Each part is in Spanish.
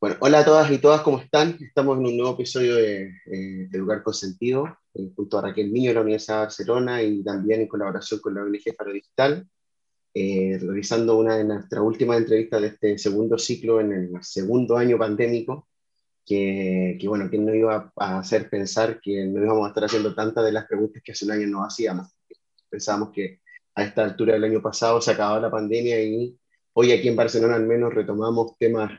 Bueno, hola a todas y todas, ¿cómo están? Estamos en un nuevo episodio de, eh, Educar con Sentido, eh, junto a Raquel Niño de la Universidad de Barcelona y también en colaboración con la ONG Faro Digital, eh, realizando una de nuestras últimas entrevistas de este segundo ciclo en el segundo año pandémico, que, bueno, ¿quién nos iba a hacer pensar que no íbamos a estar haciendo tantas de las preguntas que hace un año no hacíamos? Pensábamos que a esta altura del año pasado se acababa la pandemia y hoy aquí en Barcelona al menos retomamos temas,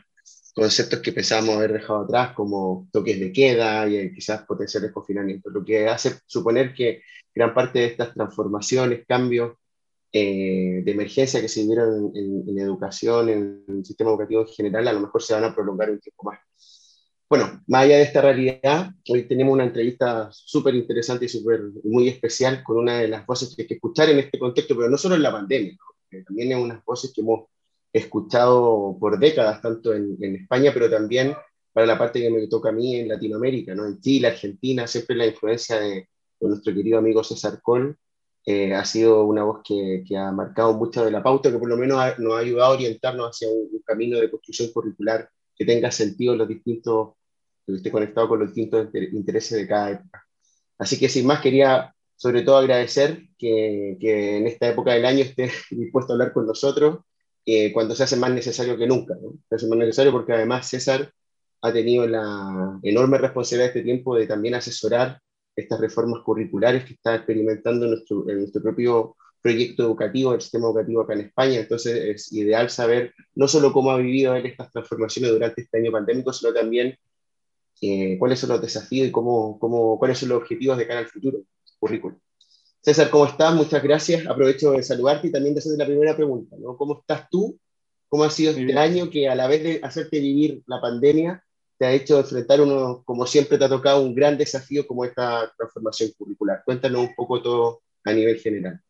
conceptos que pensábamos haber dejado atrás, como toques de queda y quizás potenciales confinamientos, lo que hace suponer que gran parte de estas transformaciones, cambios eh, de emergencia que se vivieron en, educación, en el sistema educativo en general, a lo mejor se van a prolongar un tiempo más. Bueno, más allá de esta realidad, hoy tenemos una entrevista súper interesante y súper muy especial con una de las voces que hay que escuchar en este contexto, pero no solo en la pandemia, ¿no? también es unas voces que hemos escuchado por décadas, tanto en, en, España, pero también para la parte que me toca a mí en Latinoamérica, ¿no? en Chile, Argentina, siempre la influencia de, de nuestro querido amigo César Col eh, ha sido una voz que, que, ha marcado mucho de la pauta, que por lo menos ha, nos ha ayudado a orientarnos hacia un, un camino de construcción curricular que tenga sentido en los distintos que esté conectado con los distintos intereses de cada época. Así que sin más quería sobre todo agradecer que, que en esta época del año esté dispuesto a hablar con nosotros eh, cuando se hace más necesario que nunca. ¿no? Se hace más necesario porque además César ha tenido la enorme responsabilidad de este tiempo de también asesorar estas reformas curriculares que está experimentando en nuestro, en nuestro propio proyecto educativo, el sistema educativo acá en España. Entonces es ideal saber no solo cómo ha vivido él estas transformaciones durante este año pandémico, sino también eh, cuáles son los desafíos y cómo, cómo, cuáles son los objetivos de cara al futuro currículum. César, ¿cómo estás? Muchas gracias. Aprovecho de saludarte y también de hacerte la primera pregunta. ¿no? ¿Cómo estás tú? ¿Cómo ha sido este año que a la vez de hacerte vivir la pandemia, te ha hecho enfrentar uno, como siempre te ha tocado, un gran desafío como esta transformación curricular? Cuéntanos un poco todo a nivel general.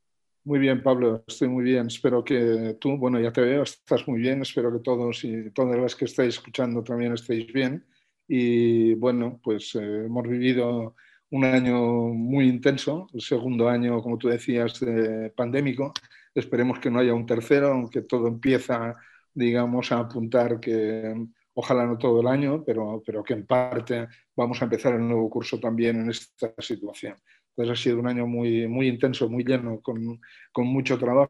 Muy bien, Pablo, estoy muy bien. Espero que tú, bueno, ya te veo, estás muy bien. Espero que todos y todas las que estáis escuchando también estéis bien. Y bueno, pues eh, hemos vivido un año muy intenso, el segundo año, como tú decías, de pandémico. Esperemos que no haya un tercero, aunque todo empieza, digamos, a apuntar que ojalá no todo el año, pero, pero que en parte vamos a empezar el nuevo curso también en esta situación. Entonces ha sido un año muy, muy intenso, muy lleno, con, con mucho trabajo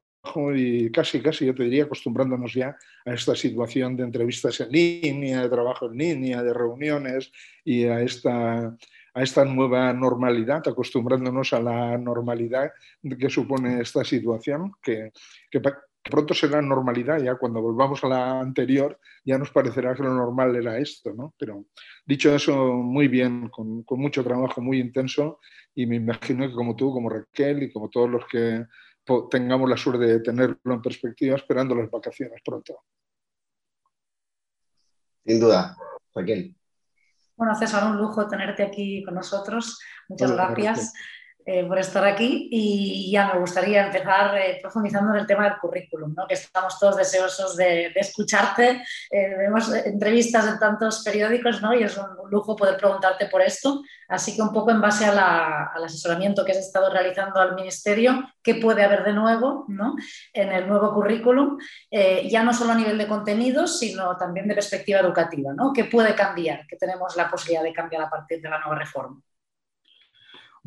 y casi, casi, yo te diría, acostumbrándonos ya a esta situación de entrevistas en línea, de trabajo en línea, de reuniones y a esta, a esta nueva normalidad, acostumbrándonos a la normalidad que supone esta situación, que, que pronto será normalidad, ya cuando volvamos a la anterior ya nos parecerá que lo normal era esto, ¿no? Pero dicho eso, muy bien, con, con mucho trabajo muy intenso y me imagino que como tú, como Raquel y como todos los que tengamos la suerte de tenerlo en perspectiva esperando las vacaciones pronto. Sin duda, Raquel. Bueno, César, un lujo tenerte aquí con nosotros. Muchas gracias eh, por estar aquí y ya me gustaría empezar eh, profundizando en el tema del currículum, ¿no? que estamos todos deseosos de, de escucharte. Eh, vemos entrevistas en tantos periódicos ¿no? y es un, lujo poder preguntarte por esto. Así que un poco en base al asesoramiento que has estado realizando al Ministerio, ¿qué puede haber de nuevo ¿no? en el nuevo currículum? Ya no solo a nivel de contenidos, sino también de perspectiva educativa. ¿no? ¿Qué puede cambiar? ¿Qué tenemos la posibilidad de cambiar a partir de la nueva reforma?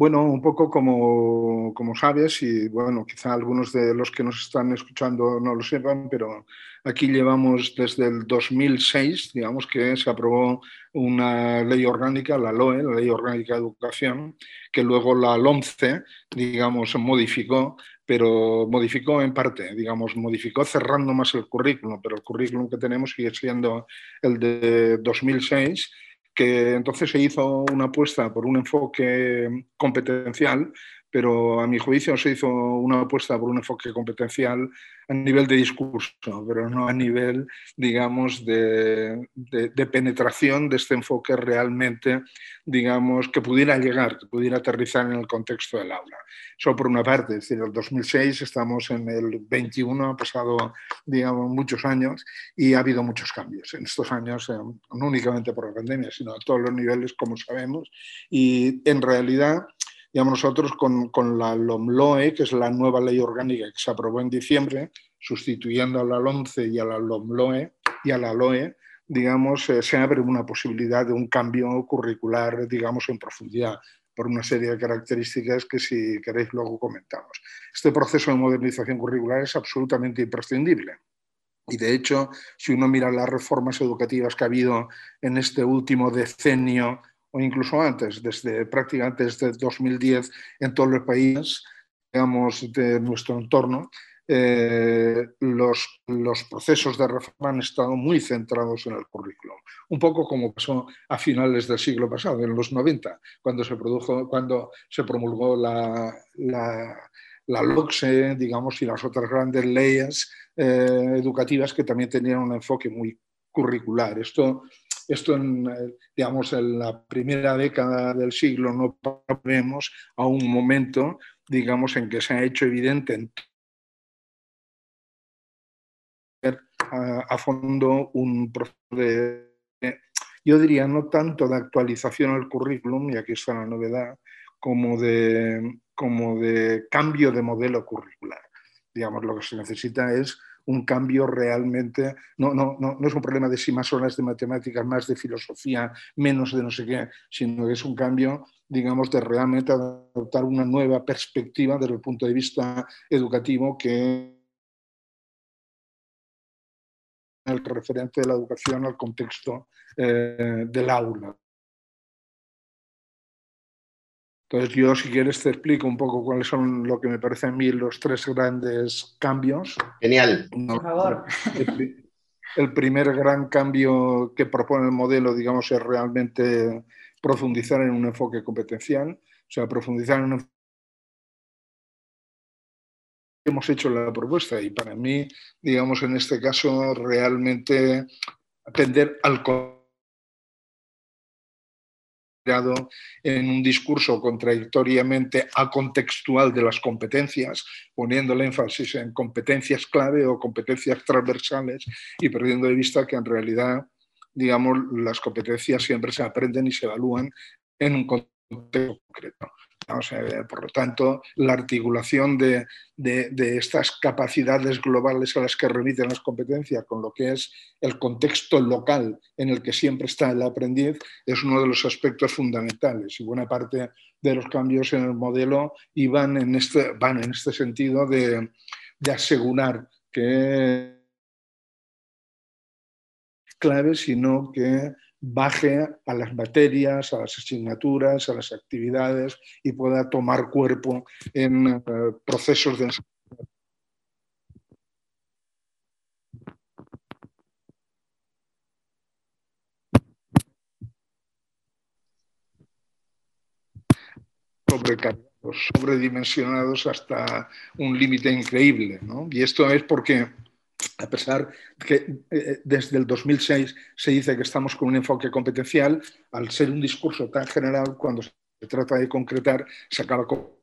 Bueno, un poco como, como, sabes, y bueno, quizá algunos de los que nos están escuchando no lo sepan, pero aquí llevamos desde el 2006, digamos que se aprobó una ley orgánica, la LOE, la Ley Orgánica de Educación, que luego la LOMCE, digamos, modificó, pero modificó en parte, digamos, modificó cerrando más el currículum, pero el currículum que tenemos sigue siendo el de 2006 que entonces se hizo una apuesta por un enfoque competencial, pero a mi juicio se hizo una apuesta por un enfoque competencial a nivel de discurso, pero no a nivel, digamos, de, de, de, penetración de este enfoque realmente, digamos, que pudiera llegar, que pudiera aterrizar en el contexto del aula. Eso por una parte, es decir, el 2006 estamos en el 21, ha pasado, digamos, muchos años y ha habido muchos cambios en estos años, eh, no únicamente por la pandemia, sino a todos los niveles, como sabemos, y en realidad digamos, nosotros con, con, la LOMLOE, que es la nueva ley orgánica que se aprobó en diciembre, sustituyendo a la LOMCE y a la LOMLOE y a la LOE, digamos, eh, se abre una posibilidad de un cambio curricular, digamos, en profundidad por una serie de características que si queréis luego comentamos. Este proceso de modernización curricular es absolutamente imprescindible. Y de hecho, si uno mira las reformas educativas que ha habido en este último decenio o incluso antes, desde prácticamente desde 2010 en todos los países, digamos, de nuestro entorno, eh, los, los, procesos de reforma han estado muy centrados en el currículum. Un poco como pasó a finales del siglo pasado, en los 90, cuando se, produjo, cuando se promulgó la, la, la LOCSE, digamos, y las otras grandes leyes eh, educativas que también tenían un enfoque muy curricular. Esto, esto en, eh, digamos, en la primera década del siglo no vemos a un momento, digamos, en que se ha hecho evidente en a, fondo un proceso de, yo diría, no tanto de actualización al currículum, y aquí está la novedad, como de, como de cambio de modelo curricular. Digamos, lo que se necesita es un cambio realmente, no, no, no, no, es un problema de si más horas de matemáticas, más de filosofía, menos de no sé qué, sino que es un cambio, digamos, de realmente adoptar una nueva perspectiva desde el punto de vista educativo que el referente de la educación al contexto eh, del aula. Entonces yo, si quieres, te explico un poco cuáles son lo que me parece a mí los tres grandes cambios. Genial. Por favor. El, el, primer gran cambio que propone el modelo, digamos, es realmente profundizar en un enfoque competencial, o sea, profundizar en un hemos hecho la propuesta y para mí, digamos, en este caso, realmente atender al en un discurso contradictoriamente acontextual de las competencias, poniendo el énfasis en competencias clave o competencias transversales y perdiendo de vista que en realidad, digamos, las competencias siempre se aprenden y se evalúan en un contexto concreto por lo tanto, la articulación de, estas capacidades globales a las que remiten las competencias con lo que es el contexto local en el que siempre está el aprendiz es uno de los aspectos fundamentales. Y buena parte de los cambios en el modelo iban en este, van en este sentido de, de asegurar que clave, sino que baje a las materias, a las asignaturas, a las actividades y pueda tomar cuerpo en eh, procesos de sobrecargados, sobredimensionados hasta un límite increíble. ¿no? Y esto es porque a pesar de que eh, eh, desde el 2006 se dice que estamos con un enfoque competencial, al ser un discurso tan general, cuando se trata de concretar, se acaba con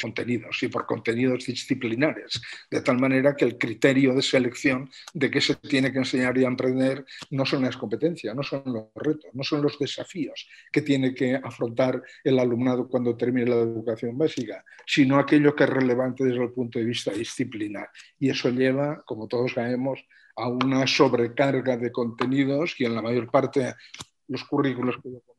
contenidos y por contenidos disciplinares, de tal manera que el criterio de selección de qué se tiene que enseñar y aprender no son las competencias, no son los retos, no son los desafíos que tiene que afrontar el alumnado cuando termine la educación básica, sino aquello que es relevante desde el punto de vista disciplinar. Y eso lleva, como todos sabemos, a una sobrecarga de contenidos y en la mayor parte los currículos que yo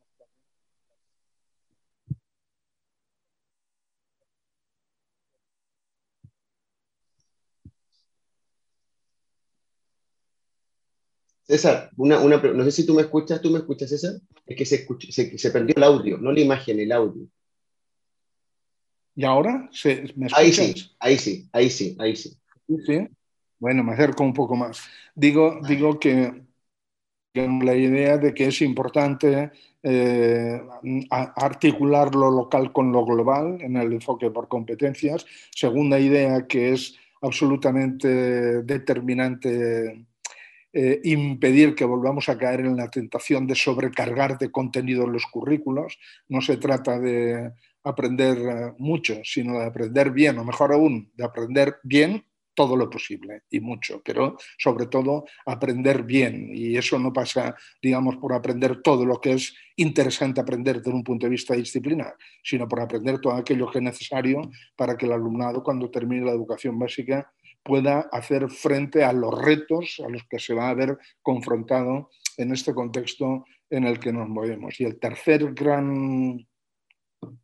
César, una, una, no sé si tú me escuchas, ¿tú me escuchas, César? Es que se, se, se perdió el audio, no la imagen, el audio. ¿Y ahora? ¿Me ahí sí, ahí sí, ahí sí, ahí sí. ¿Sí? Bueno, me acerco un poco más. Digo, digo que la idea de que es importante eh, articular lo local con lo global en el enfoque por competencias. Segunda idea que es absolutamente determinante eh, impedir que volvamos a caer en la tentación de sobrecargar de contenido los currículos. No se trata de aprender eh, mucho, sino de aprender bien, o mejor aún, de aprender bien todo lo posible y mucho, pero sobre todo aprender bien. Y eso no pasa, digamos, por aprender todo lo que es interesante aprender desde un punto de vista disciplinar, sino por aprender todo aquello que es necesario para que el alumnado, cuando termine la educación básica, pueda hacer frente a los retos a los que se va a ver confrontado en este contexto en el que nos movemos. Y el tercer gran,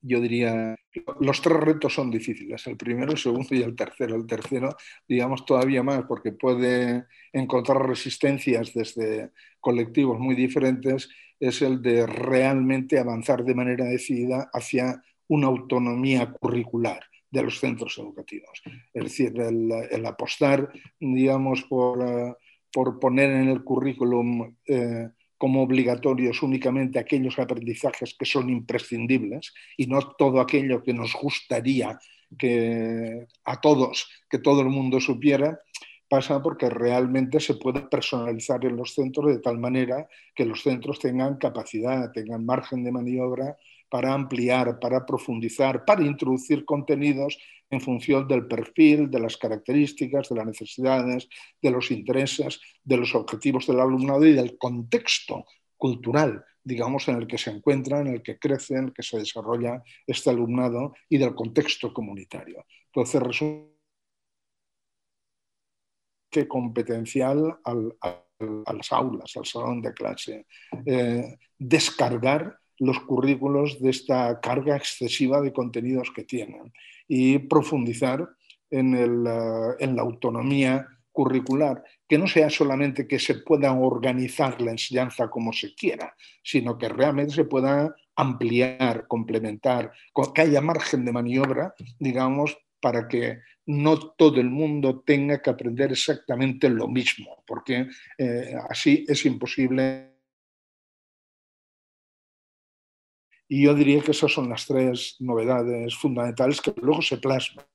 yo diría, los tres retos son difíciles, el primero, el segundo y el tercero. El tercero, digamos, todavía más, porque puede encontrar resistencias desde colectivos muy diferentes, es el de realmente avanzar de manera decidida hacia una autonomía curricular de los centros educativos. Es decir, el, apostar, digamos, por, eh, por, poner en el currículum eh, como obligatorios únicamente aquellos aprendizajes que son imprescindibles y no todo aquello que nos gustaría que a todos, que todo el mundo supiera, pasa porque realmente se puede personalizar en los centros de tal manera que los centros tengan capacidad, tengan margen de maniobra para ampliar, para profundizar, para introducir contenidos en función del perfil, de las características, de las necesidades, de los intereses, de los objetivos del alumnado y del contexto cultural, digamos, en el que se encuentra, en el que crece, en el que se desarrolla este alumnado y del contexto comunitario. Entonces, resulta que competencial a las aulas, al salón de clase, eh, descargar los currículos de esta carga excesiva de contenidos que tienen y profundizar en, eh, la autonomía curricular, que no sea solamente que se pueda organizar la enseñanza como se quiera, sino que realmente se pueda ampliar, complementar, que haya margen de maniobra, digamos, para que no todo el mundo tenga que aprender exactamente lo mismo, porque eh, así es imposible Y yo diría que esas son las tres novedades fundamentales que luego se plasman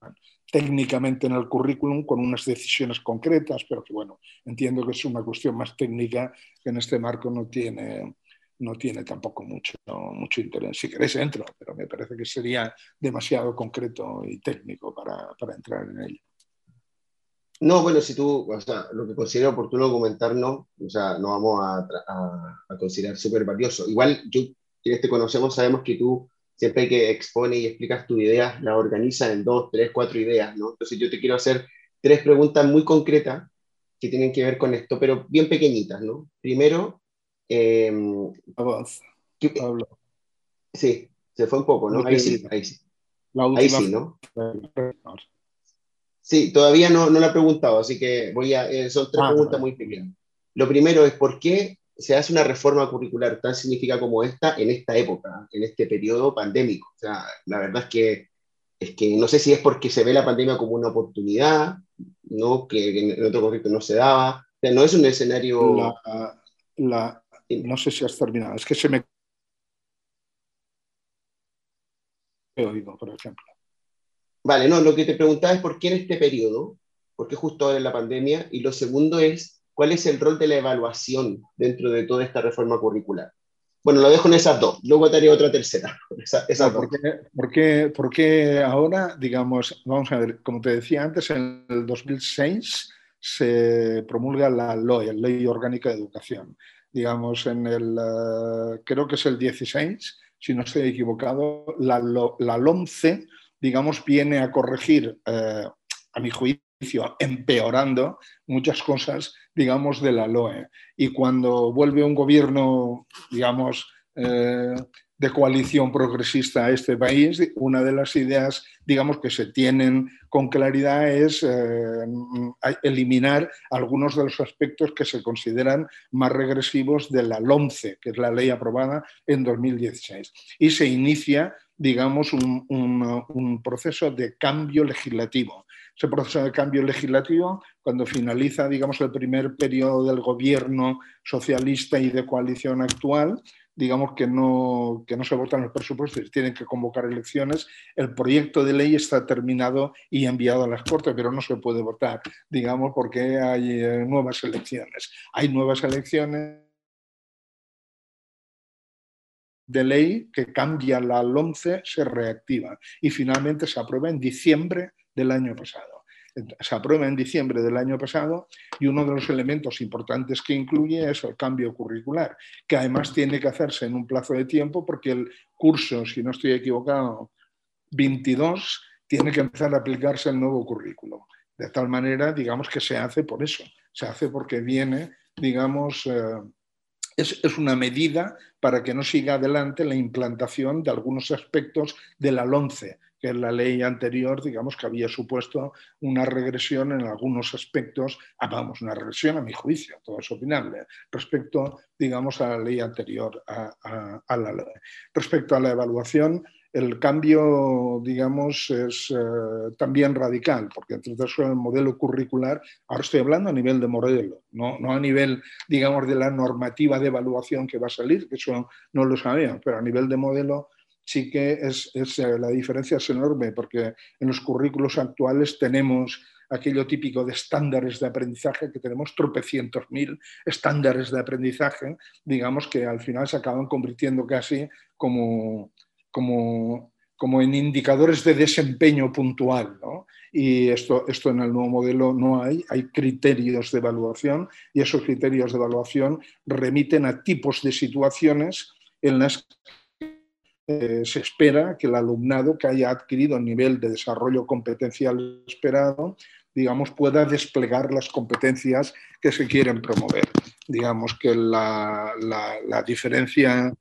técnicamente en el currículum con unas decisiones concretas, pero que bueno, entiendo que es una cuestión más técnica que en este marco no tiene, no tiene tampoco mucho, mucho interés. Si queréis entro, pero me parece que sería demasiado concreto y técnico para, para entrar en ello. No, bueno, si tú, o sea, lo que considero oportuno comentarnos, o sea, no vamos a, a, a considerar súper valioso. Igual yo quienes te conocemos sabemos que tú siempre que expones y explicas tus ideas, las organizas en dos, tres, cuatro ideas, ¿no? Entonces yo te quiero hacer tres preguntas muy concretas que tienen que ver con esto, pero bien pequeñitas, ¿no? Primero, eh, Sí, se fue un poco, ¿no? Ahí sí, ahí sí. Ahí sí, ¿no? Sí, todavía no, no la he preguntado, así que voy a, eh, son tres ah, preguntas muy pequeñas. Lo primero es, ¿por qué se hace una reforma curricular tan significativa como esta en esta época, en este periodo pandémico. O sea, la verdad es que, es que no sé si es porque se ve la pandemia como una oportunidad, ¿no? que en otro conflicto no se daba. O sea, no es un escenario... La, no sé si has terminado, es que se me... He oído, por ejemplo. Vale, no, lo que te preguntaba es por qué en este periodo, por qué justo ahora en la pandemia, y lo segundo es ¿Cuál es el rol de la evaluación dentro de toda esta reforma curricular? Bueno, lo dejo en esas dos, luego te haré otra tercera. Esa, ¿por, qué, ahora, digamos, vamos a ver, como te decía antes, en el 2006 se promulga la LOE, la Ley Orgánica de Educación. Digamos, en el, eh, creo que es el 16, si no estoy equivocado, la, la LOMCE, digamos, viene a corregir, eh, a mi juicio, empeorando muchas cosas, digamos, de la LOE. Y cuando vuelve un gobierno, digamos, eh, de coalición progresista a este país, una de las ideas, digamos, que se tienen con claridad es eh, eliminar algunos de los aspectos que se consideran más regresivos de la LOMCE, que es la ley aprobada en 2016. Y se inicia, digamos, un, un proceso de cambio legislativo ese proceso de cambio legislativo, cuando finaliza, digamos, el primer periodo del gobierno socialista y de coalición actual, digamos que no, que no se votan los presupuestos, tienen que convocar elecciones, el proyecto de ley está terminado y enviado a las Cortes, pero no se puede votar, digamos, porque hay eh, nuevas elecciones. Hay nuevas elecciones de ley que cambia la 11 se reactiva y finalmente se aprueba en diciembre del año pasado. Se aprueba en diciembre del año pasado y uno de los elementos importantes que incluye es el cambio curricular, que además tiene que hacerse en un plazo de tiempo porque el curso, si no estoy equivocado, 22, tiene que empezar a aplicarse el nuevo currículo. De tal manera, digamos, que se hace por eso, se hace porque viene, digamos, eh, es, es, una medida para que no siga adelante la implantación de algunos aspectos de la que la ley anterior, digamos, que había supuesto una regresión en algunos aspectos, ah, vamos, una regresión a mi juicio, todo es opinable, respecto, digamos, a la ley anterior, a, la ley. Respecto a la evaluación, el cambio, digamos, es eh, también radical, porque entre otras el modelo curricular, ahora estoy hablando a nivel de modelo, no, no, a nivel, digamos, de la normativa de evaluación que va a salir, que eso no lo sabían, pero a nivel de modelo sí que es, es, eh, la diferencia es enorme, porque en los currículos actuales tenemos aquello típico de estándares de aprendizaje, que tenemos tropecientos mil estándares de aprendizaje, digamos que al final se acaban convirtiendo casi como como, como en indicadores de desempeño puntual. ¿no? Y esto, esto en el nuevo modelo no hay, hay criterios de evaluación y esos criterios de evaluación remiten a tipos de situaciones en las eh, se espera que el alumnado que haya adquirido el nivel de desarrollo competencial esperado, digamos, pueda desplegar las competencias que se quieren promover. Digamos que la, la, la diferencia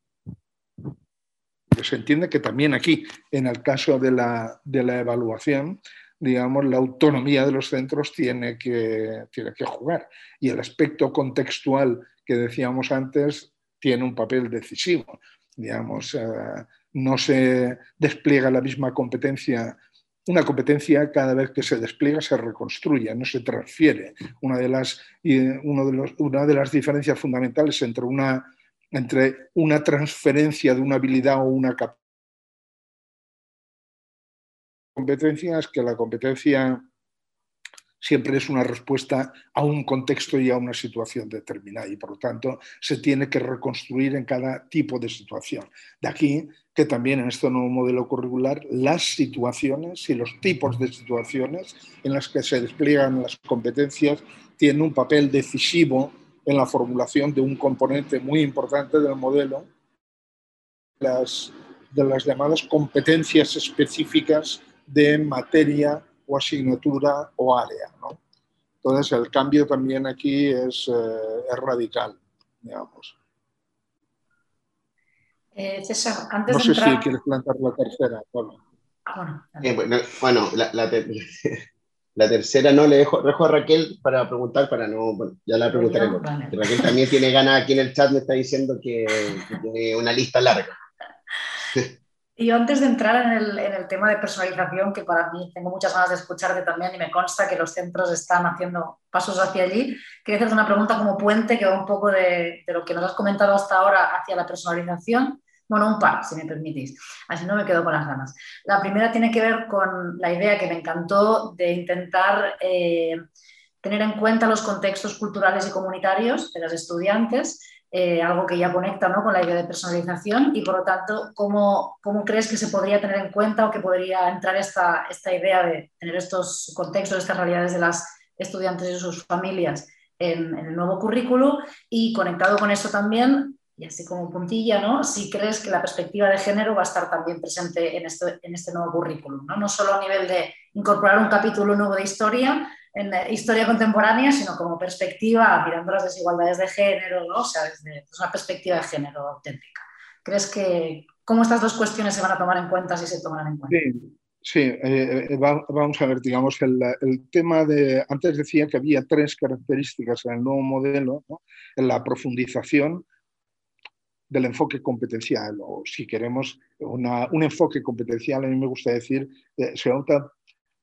se entiende que también aquí, en el caso de la, de la evaluación, digamos, la autonomía de los centros tiene que, tiene que jugar. Y el aspecto contextual que decíamos antes tiene un papel decisivo. Digamos, eh, no se despliega la misma competencia. Una competencia cada vez que se despliega se reconstruye, no se transfiere. Una de las, una de las diferencias fundamentales entre una entre una transferencia de una habilidad o una competencia es que la competencia siempre es una respuesta a un contexto y a una situación determinada y por lo tanto se tiene que reconstruir en cada tipo de situación. De aquí que también en este nuevo modelo curricular las situaciones y los tipos de situaciones en las que se despliegan las competencias tienen un papel decisivo en la formulación de un componente muy importante del modelo, las, de las llamadas competencias específicas de materia o asignatura o área. ¿no? Entonces, el cambio también aquí es, eh, es radical, digamos. Eh, César, antes no sé si quieres plantear la tercera. Ah, bueno, eh, bueno, bueno la, la, la tercera no, le dejo, dejo a Raquel para preguntar, para no, bueno, ya la preguntaré. Vale. Raquel también tiene ganas aquí en el chat, me está diciendo que, que tiene una lista larga. Y antes de entrar en el, en el, tema de personalización, que para mí tengo muchas ganas de escucharte también y me consta que los centros están haciendo pasos hacia allí, quería hacerte una pregunta como puente que va un poco de, de lo que nos has comentado hasta ahora hacia la personalización bueno, un par, si me permitís. Así no me quedo con las ganas. La primera tiene que ver con la idea que me encantó de intentar eh, tener en cuenta los contextos culturales y comunitarios de los estudiantes, eh, algo que ya conecta ¿no? con la idea de personalización y por lo tanto, ¿cómo, ¿cómo, crees que se podría tener en cuenta o que podría entrar esta, esta idea de tener estos contextos, estas realidades de las estudiantes y sus familias en, el nuevo currículo? Y conectado con eso también, y así como puntilla, ¿no? Si crees que la perspectiva de género va a estar también presente en este, en este nuevo currículum, ¿no? No solo a nivel de incorporar un capítulo nuevo de historia, en historia contemporánea, sino como perspectiva, mirando las desigualdades de género, ¿no? O sea, desde pues, una perspectiva de género auténtica. ¿Crees que cómo estas dos cuestiones se van a tomar en cuenta si se toman en cuenta? Sí. Sí, eh, eh vamos a ver, digamos, el, el, tema de, antes decía que había tres características en el nuevo modelo, ¿no? en la profundización, del enfoque competencial, o si queremos una, un enfoque competencial, a mí me gusta decir, eh, se opta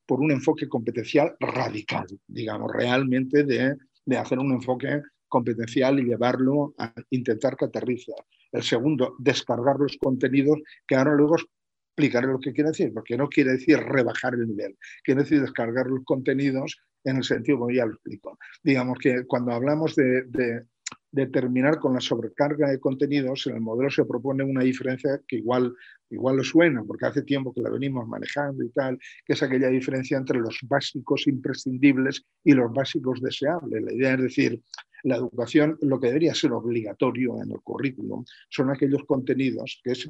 por un enfoque competencial radical, digamos, realmente de, de, hacer un enfoque competencial y llevarlo a intentar que aterrice. El segundo, descargar los contenidos, que ahora luego explicaré lo que quiere decir, porque no quiere decir rebajar el nivel, quiere decir descargar los contenidos en el sentido, como ya lo explico. Digamos que cuando hablamos de de terminar con la sobrecarga de contenidos, en el modelo se propone una diferencia que igual, igual lo suena, porque hace tiempo que la venimos manejando y tal, que es aquella diferencia entre los básicos imprescindibles y los básicos deseables. La idea es decir, la educación, lo que debería ser obligatorio en el currículum, son aquellos contenidos que, es,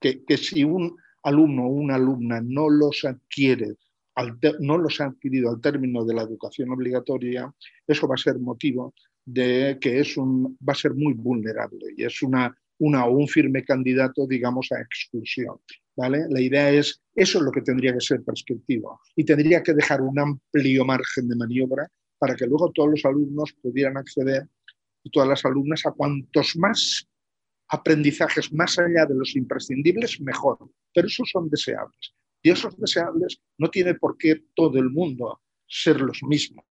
que, que si un alumno o una alumna no los adquiere no los ha adquirido al término de la educación obligatoria, eso va a ser motivo de que es un, va a ser muy vulnerable y es una, un firme candidato, digamos, a exclusión. ¿vale? La idea es, eso es lo que tendría que ser prescriptivo y tendría que dejar un amplio margen de maniobra para que luego todos los alumnos pudieran acceder y todas las alumnas a cuantos más aprendizajes más allá de los imprescindibles, mejor. Pero esos son deseables. Y esos deseables no tiene por qué todo el mundo ser los mismos.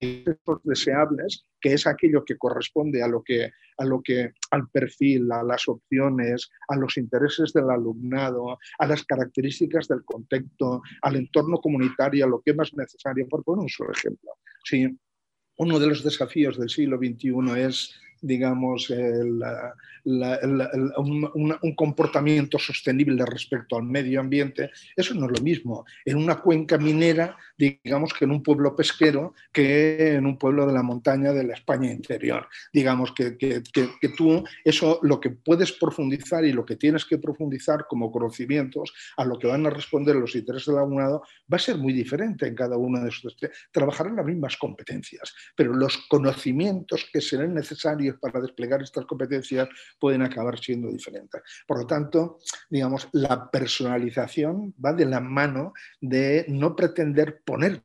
Deseables, que es aquello que corresponde a lo que, a lo que, al perfil, a las opciones, a los intereses del alumnado, a las características del contexto, al entorno comunitario, a lo que es más necesario. Por poner un solo ejemplo. Sí, uno de los desafíos del siglo XXI es digamos, un, comportamiento sostenible respecto al medio ambiente, eso no es lo mismo en una cuenca minera, digamos, que en un pueblo pesquero, que en un pueblo de la montaña de la España interior. Digamos que, que, que, tú, eso lo que puedes profundizar y lo que tienes que profundizar como conocimientos a lo que van a responder los intereses del alumnado va a ser muy diferente en cada uno de esos. Trabajarán las mismas competencias, pero los conocimientos que serán necesarios para desplegar estas competencias pueden acabar siendo diferentes. Por lo tanto, digamos, la personalización va de la mano de no pretender poner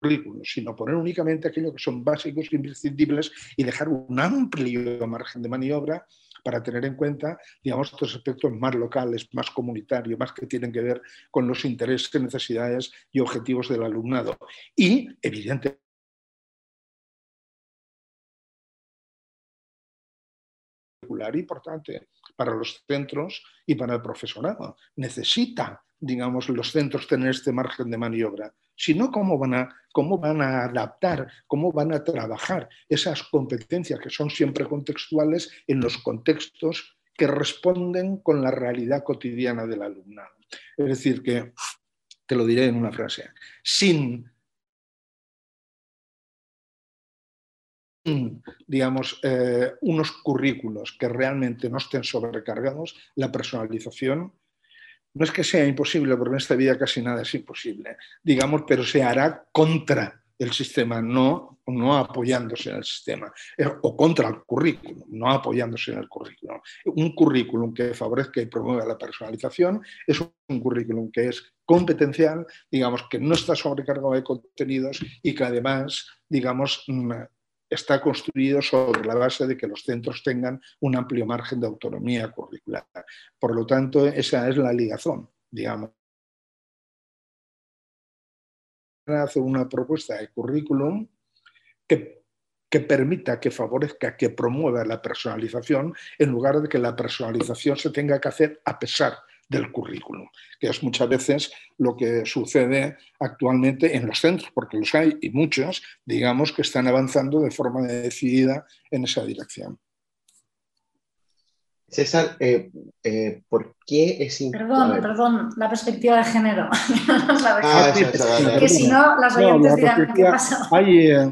currículos, sino poner únicamente aquello que son básicos e imprescindibles y dejar un amplio margen de maniobra para tener en cuenta, digamos, estos aspectos más locales, más comunitarios, más que tienen que ver con los intereses, necesidades y objetivos del alumnado. Y, evidentemente, importante para los centros y para el profesorado. Necesita, digamos, los centros tener este margen de maniobra. Si no, ¿cómo van, a, ¿cómo van a adaptar, cómo van a trabajar esas competencias que son siempre contextuales en los contextos que responden con la realidad cotidiana del alumnado? Es decir, que, te lo diré en una frase, sin digamos, eh, unos currículos que realmente no estén sobrecargados, la personalización no es que sea imposible, porque en esta vida casi nada es imposible, digamos, pero se hará contra el sistema, no, no apoyándose en el sistema, eh, o contra el currículum, no apoyándose en el currículum. Un currículum que favorezca y promueva la personalización es un currículum que es competencial, digamos, que no está sobrecargado de contenidos y que además, digamos, mm, está construido sobre la base de que los centros tengan un amplio margen de autonomía curricular. Por lo tanto, esa es la ligazón, digamos. Hace una propuesta de currículum que, permita, que favorezca, que promueva la personalización en lugar de que la personalización se tenga que hacer a pesar del currículum, que es muchas veces lo que sucede actualmente en los centros, porque los hay y muchos, digamos, que están avanzando de forma decidida en esa dirección. César, eh, eh, ¿por qué es importante? Perdón, perdón, la perspectiva de género. ah, que si no, las oyentes dirán, ¿qué pasa? Hay, eh,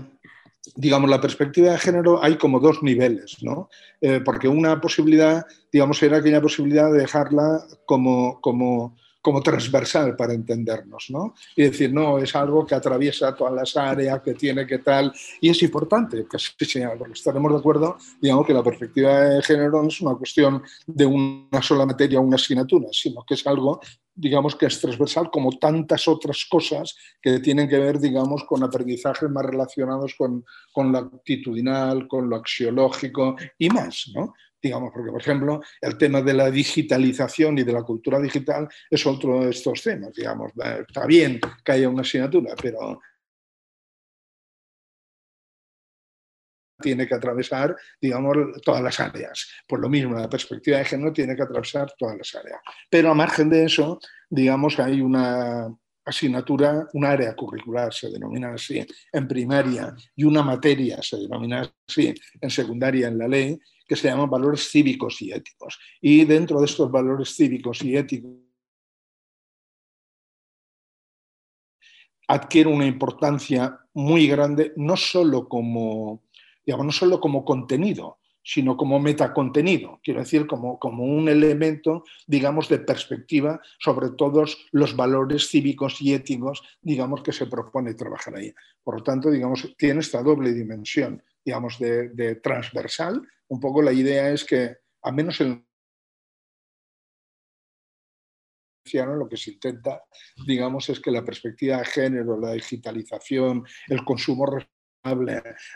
digamos, la perspectiva de género hay como dos niveles, ¿no? Eh, porque una posibilidad, digamos, era aquella posibilidad de dejarla como, como como transversal para entendernos, ¿no? Y decir, no, es algo que atraviesa todas las áreas, que tiene que tal, y es importante que sí porque estaremos de acuerdo, digamos, que la perspectiva de género no es una cuestión de una sola materia o una asignatura, sino que es algo, digamos, que es transversal como tantas otras cosas que tienen que ver, digamos, con aprendizajes más relacionados con, con lo actitudinal, con lo axiológico y más, ¿no? digamos, porque por ejemplo el tema de la digitalización y de la cultura digital es otro de estos temas, digamos, está bien que haya una asignatura, pero tiene que atravesar, digamos, todas las áreas. Por lo mismo, la perspectiva de género tiene que atravesar todas las áreas. Pero a margen de eso, digamos, hay una asignatura, un área curricular se denomina así en primaria y una materia se denomina así en secundaria en la ley, que se llaman valores cívicos y éticos. Y dentro de estos valores cívicos y éticos adquiere una importancia muy grande, no solo como, no solo como contenido, sino como metacontenido, quiero decir, como, como un elemento, digamos, de perspectiva sobre todos los valores cívicos y éticos, digamos, que se propone trabajar ahí. Por lo tanto, digamos, tiene esta doble dimensión, digamos, de, de transversal. Un poco la idea es que, a menos en lo que se intenta, digamos, es que la perspectiva de género, la digitalización, el consumo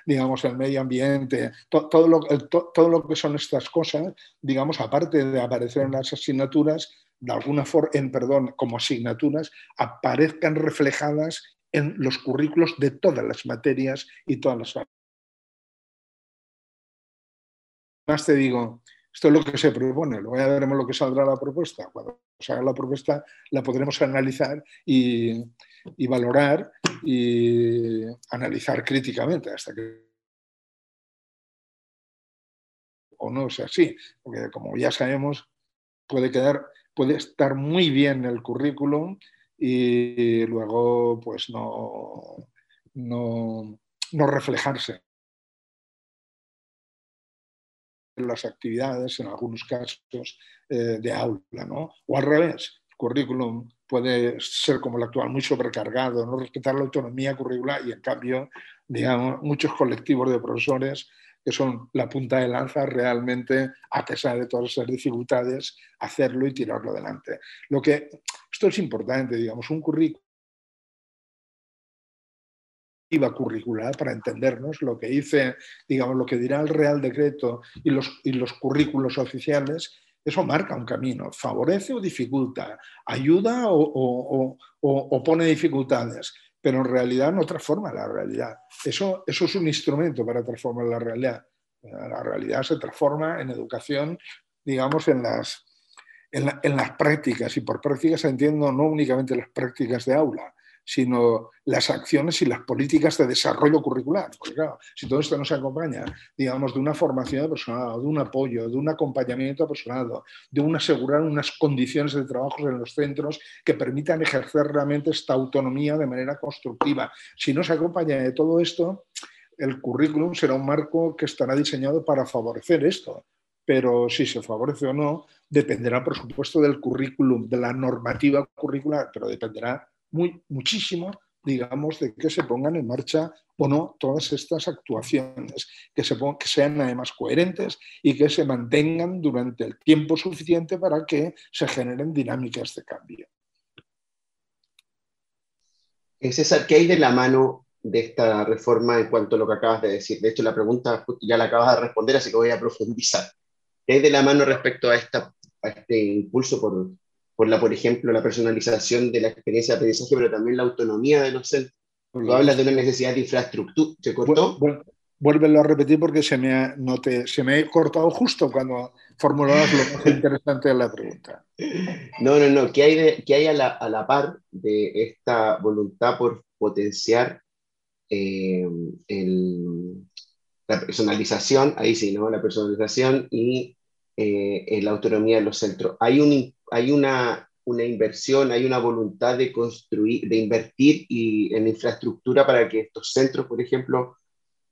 digamos, el medio ambiente, todo, lo, todo lo que son estas cosas, digamos, aparte de aparecer en las asignaturas, de alguna forma, en, perdón, como asignaturas, aparezcan reflejadas en los currículos de todas las materias y todas las... Más te digo, esto es lo que se propone, luego ya veremos lo que saldrá la propuesta. Cuando salga la propuesta la podremos analizar y, valorar y analizar críticamente hasta que o no sea así, porque como ya sabemos, puede quedar, puede estar muy bien el currículum y luego pues no, no, no reflejarse las actividades, en algunos casos, eh, de aula, ¿no? O al revés, el currículum puede ser como el actual, muy sobrecargado, no respetar la autonomía curricular y en cambio, digamos, muchos colectivos de profesores que son la punta de lanza realmente, a pesar de todas esas dificultades, hacerlo y tirarlo adelante. Lo que, esto es importante, digamos, un currículum curricular para entendernos lo que dice, digamos, lo que dirá el Real Decreto y los, y los currículos oficiales eso marca un camino, favorece o dificulta, ayuda o, pone dificultades, pero en realidad no transforma la realidad. Eso, eso es un instrumento para transformar la realidad. La realidad se transforma en educación, digamos, en las, en las prácticas, y por prácticas entiendo no únicamente las prácticas de aula, sino las acciones y las políticas de desarrollo curricular. Porque claro, si todo esto no se acompaña, digamos, de una formación de personal, de un apoyo, de un acompañamiento personal, de un asegurar unas condiciones de trabajo en los centros que permitan ejercer realmente esta autonomía de manera constructiva. Si no se acompaña de todo esto, el currículum será un marco que estará diseñado para favorecer esto. Pero si se favorece o no, dependerá, por supuesto, del currículum, de la normativa curricular, pero dependerá muchísimo, digamos, de que se pongan en marcha o no todas estas actuaciones, que, se que sean además coherentes y que se mantengan durante el tiempo suficiente para que se generen dinámicas de cambio. César, ¿qué hay de la mano de esta reforma en cuanto a lo que acabas de decir? De hecho, la pregunta ya la acabas de responder, así que voy a profundizar. ¿Qué hay de la mano respecto a este impulso por por la, por ejemplo, la personalización de la experiencia de aprendizaje, pero también la autonomía de los centros. Tú hablas de una necesidad de infraestructura. ¿Se cortó? vuélvelo a repetir porque se me ha, no te, se me ha cortado justo cuando formulabas lo más interesante de la pregunta. No, no, no. ¿Qué hay, de, qué hay a, la, a, la, par de esta voluntad por potenciar eh, el, la personalización? Ahí sí, ¿no? La personalización y eh, la autonomía de los centros. Hay un hay una, una inversión, hay una voluntad de construir, de invertir y, en infraestructura para que estos centros, por ejemplo,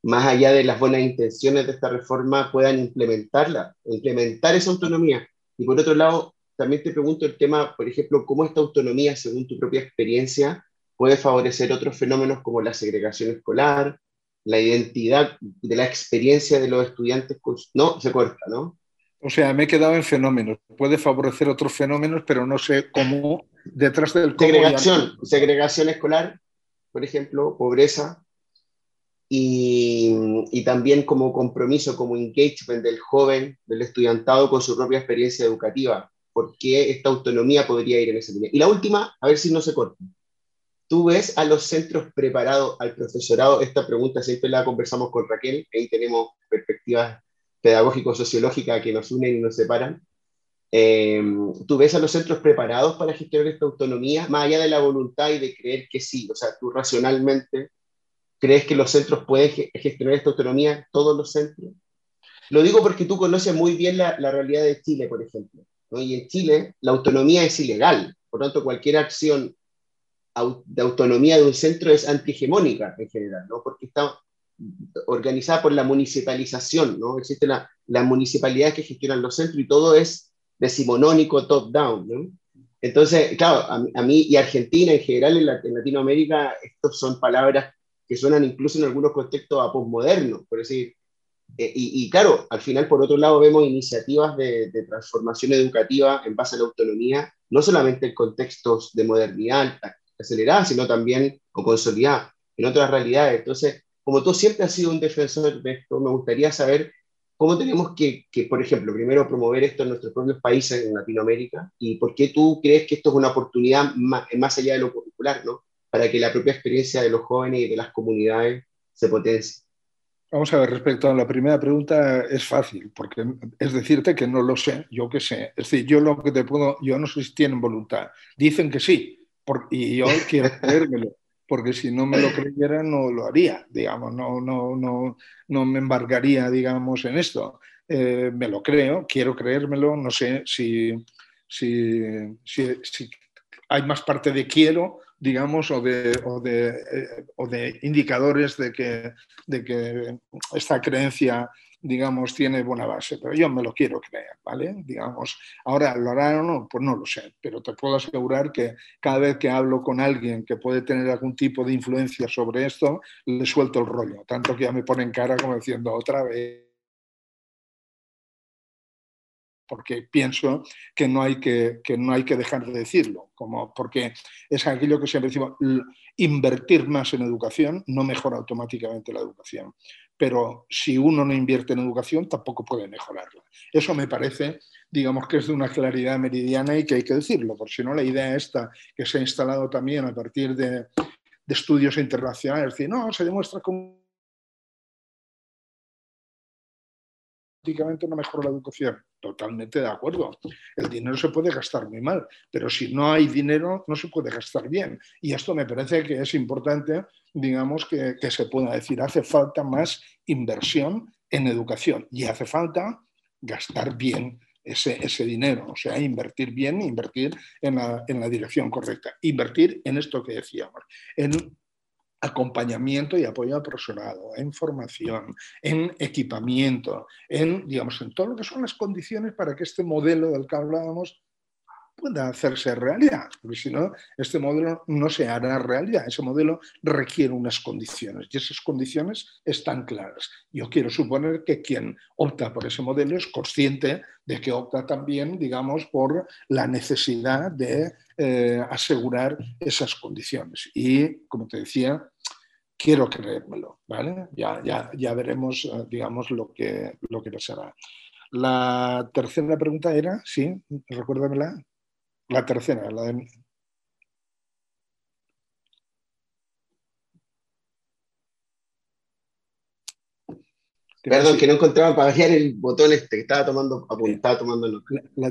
más allá de las buenas intenciones de esta reforma, puedan implementarla, implementar esa autonomía. Y por otro lado, también te pregunto el tema, por ejemplo, cómo esta autonomía, según tu propia experiencia, puede favorecer otros fenómenos como la segregación escolar, la identidad de la experiencia de los estudiantes. No, se corta, ¿no? O sea, me he quedado en fenómenos. Puede favorecer otros fenómenos, pero no sé cómo detrás del segregación, segregación escolar, por ejemplo, pobreza y, y, también como compromiso, como engagement del joven, del estudiantado con su propia experiencia educativa. ¿Por qué esta autonomía podría ir en esa línea? Y la última, a ver si no se corta. ¿Tú ves a los centros preparados, al profesorado? Esta pregunta siempre la conversamos con Raquel, ahí tenemos perspectivas pedagógico-sociológica que nos unen y nos separan. Eh, ¿Tú ves a los centros preparados para gestionar esta autonomía, más allá de la voluntad y de creer que sí? O sea, tú racionalmente crees que los centros pueden gestionar esta autonomía, todos los centros. Lo digo porque tú conoces muy bien la, la realidad de Chile, por ejemplo. Y en Chile la autonomía es ilegal, por tanto cualquier acción de autonomía de un centro es antihegemónica en general, ¿no? porque está organizada por la municipalización, ¿no? Existen la, las municipalidades que gestionan los centros y todo es decimonónico, top-down, ¿no? Entonces, claro, a, mí y Argentina en general en, Latinoamérica, estas son palabras que suenan incluso en algunos contextos a posmodernos, por decir, eh, y, claro, al final, por otro lado, vemos iniciativas de, de, transformación educativa en base a la autonomía, no solamente en contextos de modernidad acelerada, sino también o consolidada en otras realidades. Entonces, como tú siempre has sido un defensor de esto, me gustaría saber cómo tenemos que, que, por ejemplo, primero promover esto en nuestros propios países en Latinoamérica y por qué tú crees que esto es una oportunidad más, más allá de lo popular, ¿no? Para que la propia experiencia de los jóvenes y de las comunidades se potencie. Vamos a ver, respecto a la primera pregunta, es fácil, porque es decirte que no lo sé, yo qué sé. Es decir, yo lo que te puedo, yo no sé si tienen voluntad. Dicen que sí, y yo quiero creérmelo porque si no me lo creyera no lo haría, digamos, no, no, no, no me embargaría, digamos, en esto. Eh, me lo creo, quiero creérmelo, no sé si, si, si, hay más parte de quiero, digamos, o de, o de, eh, o de indicadores de que, de que esta creencia digamos, tiene buena base, pero yo me lo quiero creer, ¿vale? Digamos, ahora, ¿lo harán o no? Pues no lo sé, pero te puedo asegurar que cada vez que hablo con alguien que puede tener algún tipo de influencia sobre esto, le suelto el rollo, tanto que ya me ponen cara como diciendo otra vez porque pienso que no hay que, que, no hay que dejar de decirlo, como porque es aquello que siempre decimos, invertir más en educación no mejora automáticamente la educación pero si uno no invierte en educación tampoco puede mejorarla. Eso me parece, digamos que es de una claridad meridiana y que hay que decirlo, porque si no la idea esta que se ha instalado también a partir de, de estudios internacionales, es decir, no, se demuestra como no mejora la educación. Totalmente de acuerdo. El dinero se puede gastar muy mal, pero si no hay dinero no se puede gastar bien. Y esto me parece que es importante, digamos, que, que se pueda decir, hace falta más inversión en educación y hace falta gastar bien ese, ese, dinero, o sea, invertir bien, invertir en la, en la, dirección correcta, invertir en esto que decíamos, en acompañamiento y apoyo al profesorado, en formación, en equipamiento, en, digamos, en todo lo que son las condiciones para que este modelo del que hablábamos pueda hacerse realidad, porque si no, este modelo no se hará realidad. Ese modelo requiere unas condiciones y esas condiciones están claras. Yo quiero suponer que quien opta por ese modelo es consciente de que opta también, digamos, por la necesidad de eh, asegurar esas condiciones. Y, como te decía, quiero creérmelo, ¿vale? Ya, ya, ya veremos, eh, digamos, lo que, lo que pasará. La tercera pregunta era, sí, recuérdamela. La tercera, la de... Perdón, que no encontraba para variar el botón este, que estaba tomando, apuntado, tomando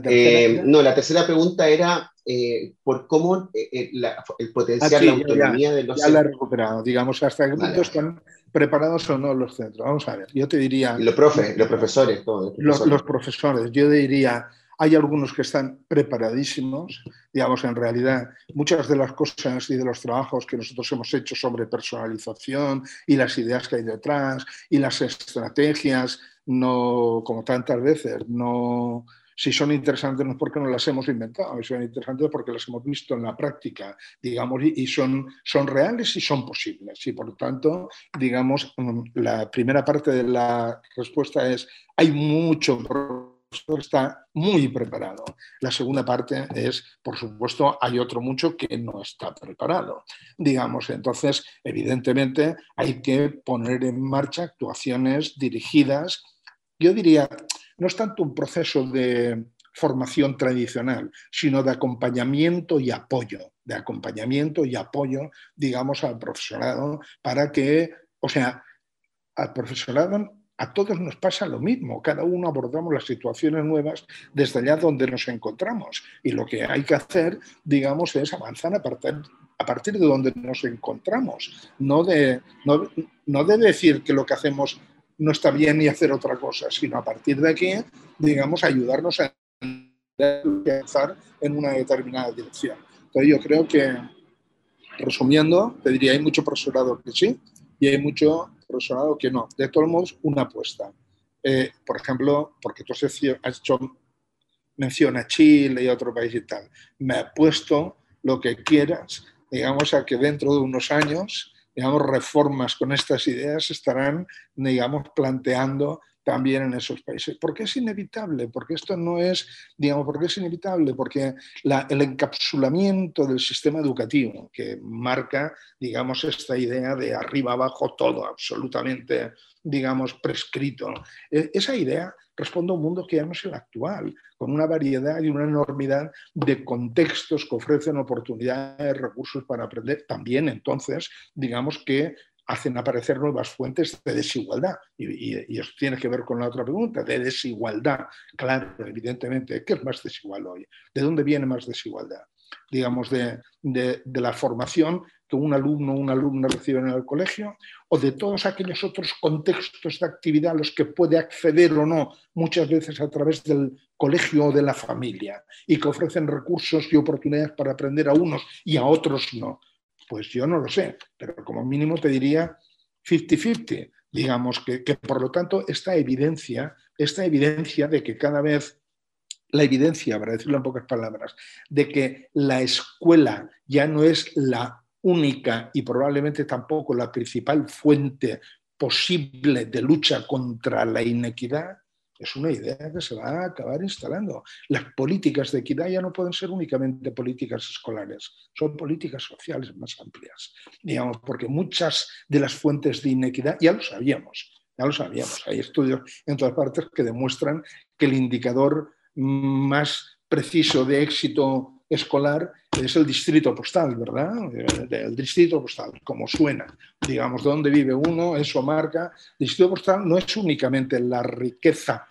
eh, no, la tercera pregunta era eh, por cómo eh, el potencial, ah, la autonomía de los Ya la he recuperado, digamos, hasta qué punto están preparados o no los centros. Vamos a ver, yo te diría... los, profes, los profesores, todos, los, los profesores, yo diría hay algunos que están preparadísimos, digamos, en realidad muchas de las cosas y de los trabajos que nosotros hemos hecho sobre personalización y las ideas que hay detrás y las estrategias, no, como tantas veces, no, si son interesantes no es porque no las hemos inventado, si son interesantes porque las hemos visto en la práctica, digamos, y son, son reales y son posibles. Y por lo tanto, digamos, la primera parte de la respuesta es, hay mucho está muy preparado. La segunda parte es, por supuesto, hay otro mucho que no está preparado. Digamos, entonces, evidentemente, hay que poner en marcha actuaciones dirigidas. Yo diría, no es tanto un proceso de formación tradicional, sino de acompañamiento y apoyo, de acompañamiento y apoyo, digamos, al profesorado para que, o sea, al profesorado a todos nos pasa lo mismo, cada uno abordamos las situaciones nuevas desde allá donde nos encontramos y lo que hay que hacer, digamos, es avanzar a partir, a partir de donde nos encontramos, no de, no, de decir que lo que hacemos no está bien y hacer otra cosa, sino a partir de aquí, digamos, ayudarnos a avanzar en una determinada dirección. Entonces yo creo que, resumiendo, te diría, hay mucho profesorado que sí y hay mucho profesorado que no. De todos modos, una apuesta. Eh, por ejemplo, porque tú has hecho mención a Chile y a otro país y tal. Me apuesto lo que quieras, digamos, a que dentro de unos años, digamos, reformas con estas ideas estarán, digamos, planteando también en esos países. ¿Por qué es inevitable? Porque esto no es, digamos, ¿por qué es inevitable? Porque el encapsulamiento del sistema educativo que marca, digamos, esta idea de arriba abajo todo absolutamente, digamos, prescrito. E, esa idea responde a un mundo que ya no es el actual, con una variedad y una enormidad de contextos que ofrecen oportunidades, recursos para aprender. También, entonces, digamos que hacen aparecer nuevas fuentes de desigualdad. Y, eso tiene que ver con la otra pregunta, de desigualdad. Claro, evidentemente, ¿qué es más desigual hoy? ¿De dónde viene más desigualdad? Digamos, de, la formación que un alumno o una alumna reciben en el colegio, o de todos aquellos otros contextos de actividad a los que puede acceder o no, muchas veces a través del colegio o de la familia, y que ofrecen recursos y oportunidades para aprender a unos y a otros no. Pues yo no lo sé, pero como mínimo te diría 50-50. Digamos que, por lo tanto esta evidencia, esta evidencia de que cada vez la evidencia, para decirlo en pocas palabras, de que la escuela ya no es la única y probablemente tampoco la principal fuente posible de lucha contra la inequidad, es una idea que se va a acabar instalando. Las políticas de equidad ya no pueden ser únicamente políticas escolares, son políticas sociales más amplias, digamos, porque muchas de las fuentes de inequidad ya lo sabíamos, ya lo sabíamos. Hay estudios en todas partes que demuestran que el indicador más preciso de éxito escolar es el distrito postal, ¿verdad? El distrito postal, como suena, digamos, dónde vive uno, eso marca. El distrito postal no es únicamente la riqueza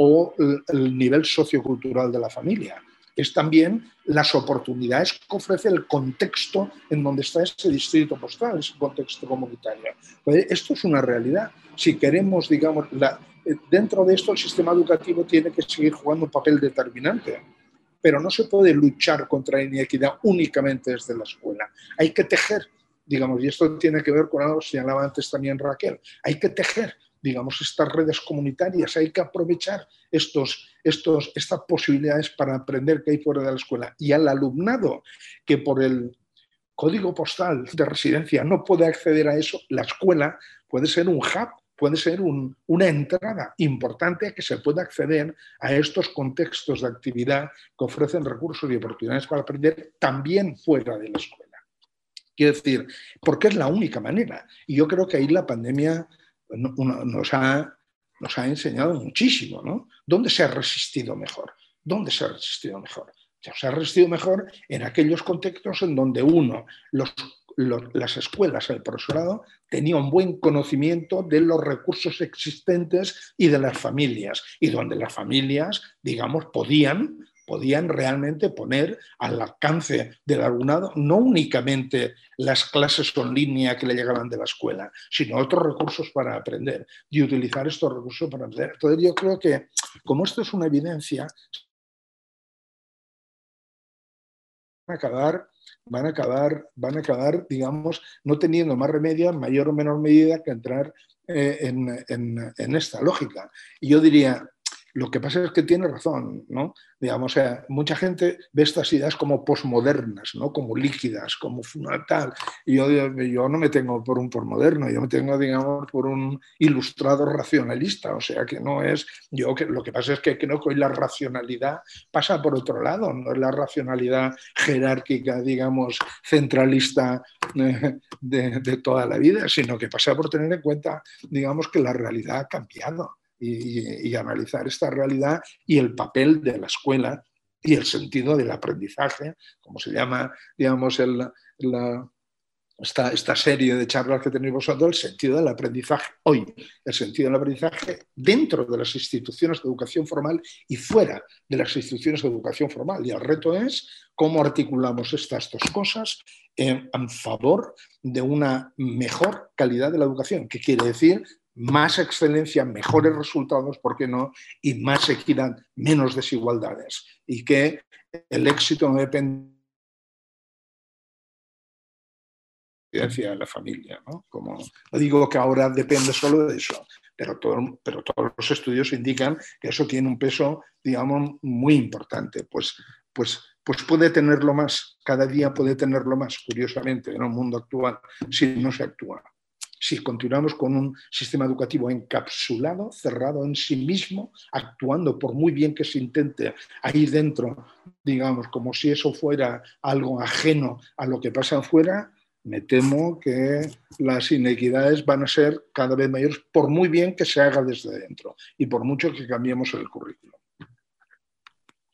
o el nivel sociocultural de la familia. Es también las oportunidades que ofrece el contexto en donde está ese distrito postal, ese contexto comunitario. Pues esto es una realidad. Si queremos, digamos, dentro de esto el sistema educativo tiene que seguir jugando un papel determinante, pero no se puede luchar contra la inequidad únicamente desde la escuela. Hay que tejer, digamos, y esto tiene que ver con algo que señalaba antes también Raquel, hay que tejer digamos, estas redes comunitarias. Hay que aprovechar estos, estos, estas posibilidades para aprender que hay fuera de la escuela. Y al alumnado que por el código postal de residencia no puede acceder a eso, la escuela puede ser un hub, puede ser una entrada importante a que se pueda acceder a estos contextos de actividad que ofrecen recursos y oportunidades para aprender también fuera de la escuela. Quiero decir, porque es la única manera. Y yo creo que ahí la pandemia nos ha, nos ha enseñado muchísimo, ¿no? ¿Dónde se ha resistido mejor? ¿Dónde se ha resistido mejor? Se ha resistido mejor en aquellos contextos en donde uno, los, las escuelas, el profesorado, tenía un buen conocimiento de los recursos existentes y de las familias, y donde las familias, digamos, podían podían realmente poner al alcance del alumnado no únicamente las clases en línea que le llegaban de la escuela, sino otros recursos para aprender y utilizar estos recursos para aprender. Entonces yo creo que como esto es una evidencia, van a acabar, van a acabar, van a acabar, digamos, no teniendo más remedio en mayor o menor medida que entrar eh, en, en esta lógica. Y yo diría, lo que pasa es que tiene razón, ¿no? Digamos, sea, mucha gente ve estas ideas como posmodernas, ¿no? Como líquidas, como tal. Y yo, yo no me tengo por un posmoderno, yo me tengo, digamos, por un ilustrado racionalista. O sea, que no es. Yo que, lo que pasa es que creo que hoy la racionalidad pasa por otro lado, no es la racionalidad jerárquica, digamos, centralista eh, de toda la vida, sino que pasa por tener en cuenta, digamos, que la realidad ha cambiado y, analizar esta realidad y el papel de la escuela y el sentido del aprendizaje, como se llama, digamos, esta, esta, serie de charlas que tenéis vosotros, el sentido del aprendizaje hoy, el sentido del aprendizaje dentro de las instituciones de educación formal y fuera de las instituciones de educación formal. Y el reto es cómo articulamos estas dos cosas en, en favor de una mejor calidad de la educación, que quiere decir más excelencia, mejores resultados, ¿por qué no? Y más equidad, menos desigualdades. Y que el éxito no depende en la familia. ¿no? Como, no digo que ahora depende solo de eso, pero, todo, pero todos los estudios indican que eso tiene un peso, digamos, muy importante. Pues, pues, pues puede tenerlo más, cada día puede tenerlo más, curiosamente, en el mundo actual, si no se actúa. Si continuamos con un sistema educativo encapsulado, cerrado en sí mismo, actuando por muy bien que se intente ahí dentro, digamos, como si eso fuera algo ajeno a lo que pasa afuera, me temo que las inequidades van a ser cada vez mayores, por muy bien que se haga desde dentro y por mucho que cambiemos el currículo.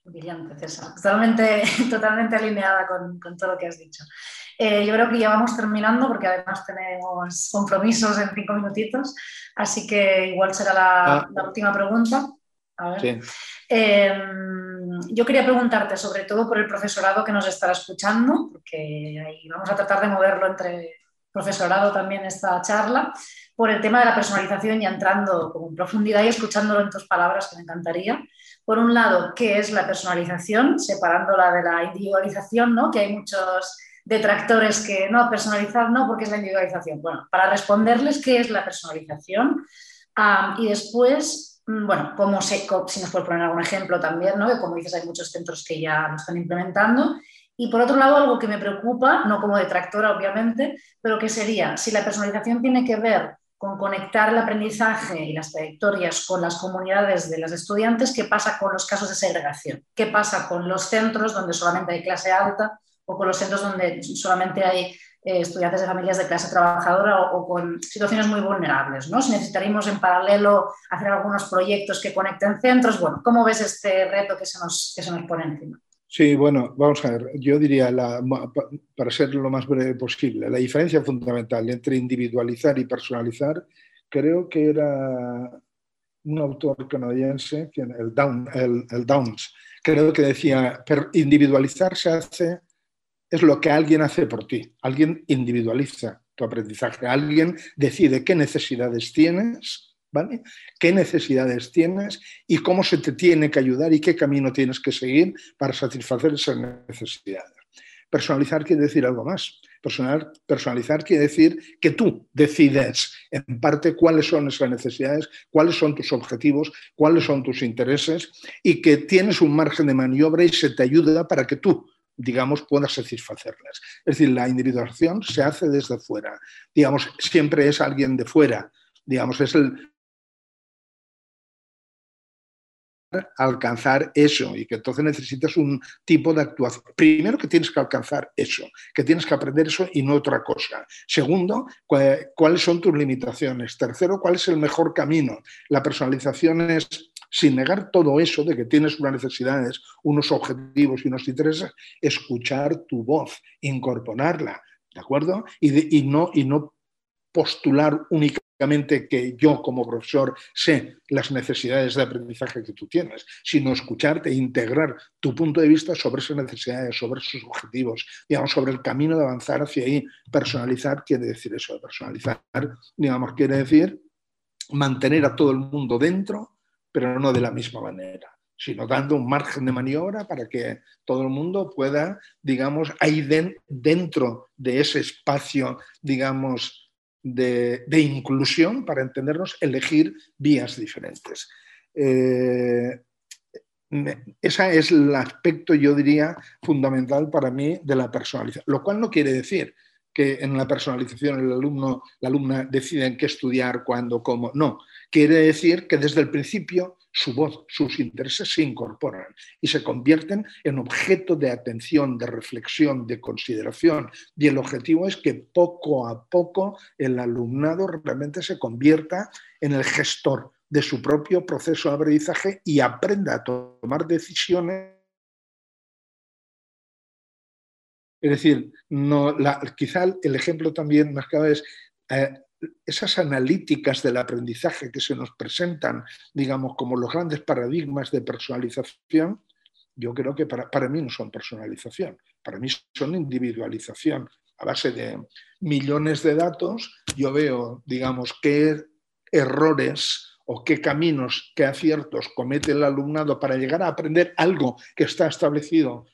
Brillante, César. Totalmente, totalmente alineada con, con, todo lo que has dicho. Eh, yo creo que ya vamos terminando porque además tenemos compromisos en cinco minutitos, así que igual será la, ah. la última pregunta. A ver. Sí. Eh, yo quería preguntarte sobre todo por el profesorado que nos estará escuchando, porque ahí vamos a tratar de moverlo entre profesorado también esta charla, por el tema de la personalización y entrando en profundidad y escuchándolo en tus palabras, que me encantaría. Por un lado, ¿qué es la personalización? Separándola de la individualización, ¿no? que hay muchos detractores que no, personalizar no, porque es la individualización. Bueno, para responderles qué es la personalización y después Mm, bueno, como se, si nos puedes poner algún ejemplo también, ¿no? que como dices hay muchos centros que ya lo están implementando. Y por otro lado, algo que me preocupa, no como detractora obviamente, pero que sería, si la personalización tiene que ver con conectar el aprendizaje y las trayectorias con las comunidades de los estudiantes, ¿qué pasa con los casos de segregación? ¿Qué pasa con los centros donde solamente hay clase alta o con los centros donde solamente hay eh, estudiantes de familias de clase trabajadora o, con situaciones muy vulnerables. ¿no? Si necesitaríamos en paralelo hacer algunos proyectos que conecten centros, bueno, ¿cómo ves este reto que se nos, que se nos pone encima? Sí, bueno, vamos a ver, yo diría, para ser lo más breve posible, la diferencia fundamental entre individualizar y personalizar, creo que era un autor canadiense, el, el Downs, creo que decía, individualizar se hace es lo que alguien hace por ti. Alguien individualiza tu aprendizaje. Alguien decide qué necesidades tienes, ¿Qué necesidades tienes y cómo se te tiene que ayudar y qué camino tienes que seguir para satisfacer esas necesidades. Personalizar quiere decir algo más. personalizar quiere decir que tú decides en parte cuáles son esas necesidades, cuáles son tus objetivos, cuáles son tus intereses y que tienes un margen de maniobra y se te ayuda para que tú digamos, pueda satisfacerlas. Es decir, la individuación se hace desde fuera. Digamos, siempre es alguien de fuera. Digamos, es el alcanzar eso y que entonces necesitas un tipo de actuación. Primero que tienes que alcanzar eso, que tienes que aprender eso y no otra cosa. Segundo, cuáles son tus limitaciones. Tercero, cuál es el mejor camino. La personalización es sin negar todo eso de que tienes unas necesidades, unos objetivos y unos intereses, escuchar tu voz, incorporarla, ¿de acuerdo? Y, no, y no postular únicamente que yo como profesor sé las necesidades de aprendizaje que tú tienes, sino escucharte e integrar tu punto de vista sobre esas necesidades, sobre esos objetivos, digamos, sobre el camino de avanzar hacia ahí. Personalizar quiere decir eso, personalizar, digamos, quiere decir mantener a todo el mundo dentro pero no de la misma manera, sino dando un margen de maniobra para que todo el mundo pueda, digamos, ahí dentro de ese espacio, digamos, de, inclusión, para entendernos, elegir vías diferentes. Eh, ese es el aspecto, yo diría, fundamental para mí de la personalización, lo cual no quiere decir que en la personalización el alumno, la alumna deciden qué estudiar, cuándo, cómo. No, quiere decir que desde el principio su voz, sus intereses se incorporan y se convierten en objeto de atención, de reflexión, de consideración. Y el objetivo es que poco a poco el alumnado realmente se convierta en el gestor de su propio proceso de aprendizaje y aprenda a tomar decisiones Es decir, quizá el ejemplo también más claro es eh, esas analíticas del aprendizaje que se nos presentan, digamos, como los grandes paradigmas de personalización, yo creo que para, para mí no son personalización, para mí son individualización. A base de millones de datos, yo veo, digamos, qué errores o qué caminos, qué aciertos comete el alumnado para llegar a aprender algo que está establecido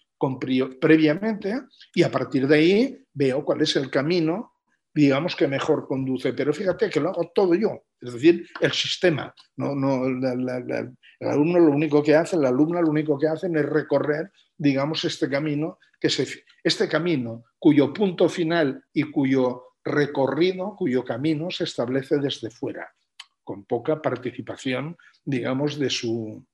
previamente y a partir de ahí veo cuál es el camino digamos que mejor conduce. Pero fíjate que lo hago todo yo, es decir, el sistema. No, no, el alumno lo único que hace, la alumna lo único que hacen es recorrer, digamos, este camino, que se, este camino cuyo punto final y cuyo recorrido, cuyo camino se establece desde fuera, con poca participación, digamos, de su,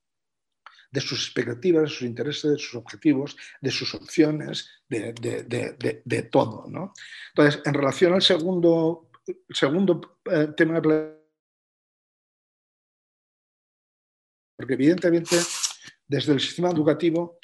de sus expectativas, de sus intereses, de sus objetivos, de sus opciones, de, todo. ¿no? Entonces, en relación al segundo, segundo eh, tema porque evidentemente desde el sistema educativo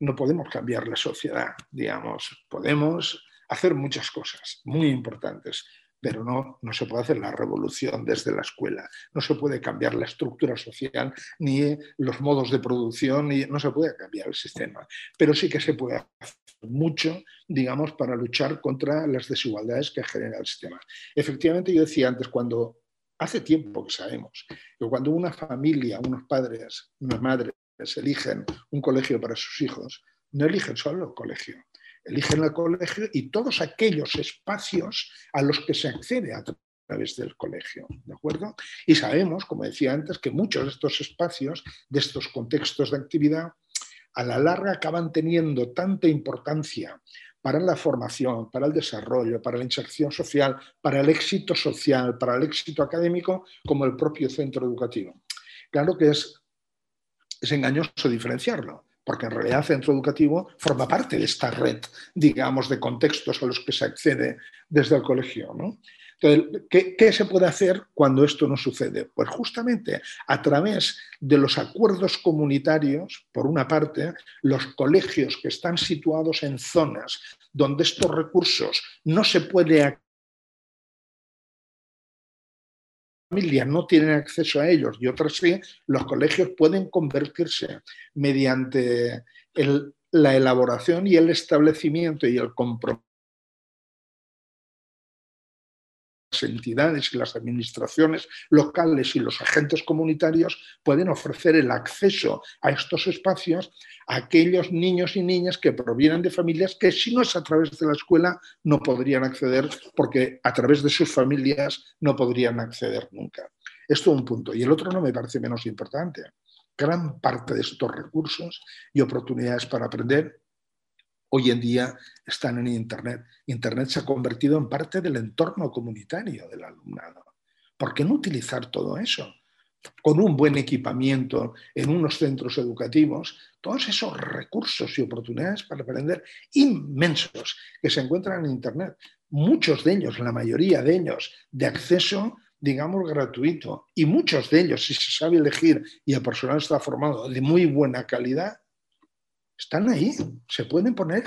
no podemos cambiar la sociedad, digamos, podemos hacer muchas cosas muy importantes, pero no, no se puede hacer la revolución desde la escuela, no se puede cambiar la estructura social, ni los modos de producción, ni, no se puede cambiar el sistema, pero sí que se puede hacer mucho, digamos, para luchar contra las desigualdades que genera el sistema. Efectivamente, yo decía antes, cuando hace tiempo que sabemos que cuando una familia, unos padres, unas madres eligen un colegio para sus hijos, no eligen solo el colegio, eligen el colegio y todos aquellos espacios a los que se accede a través del colegio, ¿de acuerdo? Y sabemos, como decía antes, que muchos de estos espacios, de estos contextos de actividad, a la larga acaban teniendo tanta importancia para la formación, para el desarrollo, para la inserción social, para el éxito social, para el éxito académico, como el propio centro educativo. Claro que es, es engañoso diferenciarlo porque en realidad el centro educativo forma parte de esta red, digamos, de contextos a los que se accede desde el colegio. Entonces, ¿qué, se puede hacer cuando esto no sucede? Pues justamente a través de los acuerdos comunitarios, por una parte, los colegios que están situados en zonas donde estos recursos no se puede familias no tienen acceso a ellos y otras sí, los colegios pueden convertirse mediante la elaboración y el establecimiento y el compromiso entidades y las administraciones locales y los agentes comunitarios pueden ofrecer el acceso a estos espacios a aquellos niños y niñas que provienen de familias que si no es a través de la escuela no podrían acceder porque a través de sus familias no podrían acceder nunca. Esto es un punto. Y el otro no me parece menos importante. Gran parte de estos recursos y oportunidades para aprender hoy en día están en Internet. Internet se ha convertido en parte del entorno comunitario del alumnado. ¿Por qué no utilizar todo eso? Con un buen equipamiento en unos centros educativos, todos esos recursos y oportunidades para aprender inmensos que se encuentran en Internet, muchos de ellos, la mayoría de ellos, de acceso digamos, gratuito. Y muchos de ellos, si se sabe elegir y el personal está formado de muy buena calidad, están ahí, se pueden poner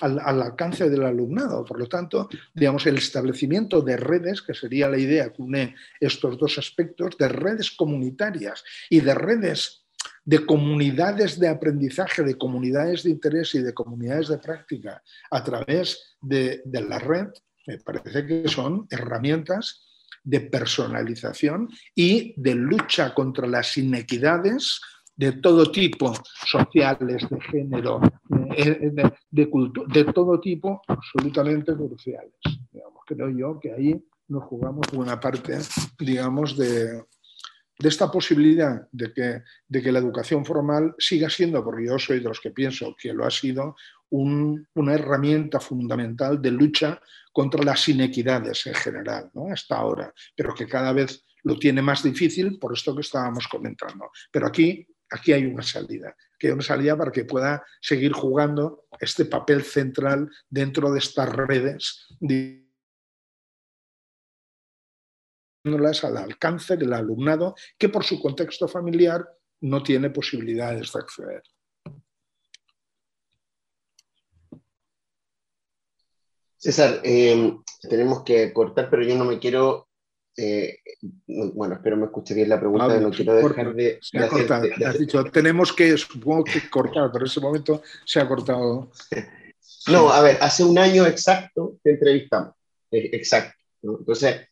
al, alcance del alumnado. Por lo tanto, digamos, el establecimiento de redes, que sería la idea que une estos dos aspectos, de redes comunitarias y de redes de comunidades de aprendizaje, de comunidades de interés y de comunidades de práctica a través de, de la red, me parece que son herramientas de personalización y de lucha contra las inequidades de todo tipo, sociales, de género, de, de, de todo tipo, absolutamente cruciales. Digamos, creo yo que ahí nos jugamos buena parte, digamos, de, de esta posibilidad de que, de que, la educación formal siga siendo, porque yo soy de los que pienso que lo ha sido, una herramienta fundamental de lucha contra las inequidades en general, ¿no? hasta ahora, pero que cada vez lo tiene más difícil por esto que estábamos comentando. Pero aquí aquí hay una salida, que hay una salida para que pueda seguir jugando este papel central dentro de estas redes, al alcance del alumnado que por su contexto familiar no tiene posibilidades de acceder. César, eh, tenemos que cortar, pero yo no me quiero eh, bueno, espero me escuche bien la pregunta, no quiero dejar de... Se ha cortado, has dicho, tenemos que, supongo que cortar, pero en ese momento se ha cortado. No, a ver, hace un año exacto te entrevistamos, eh, exacto. Entonces,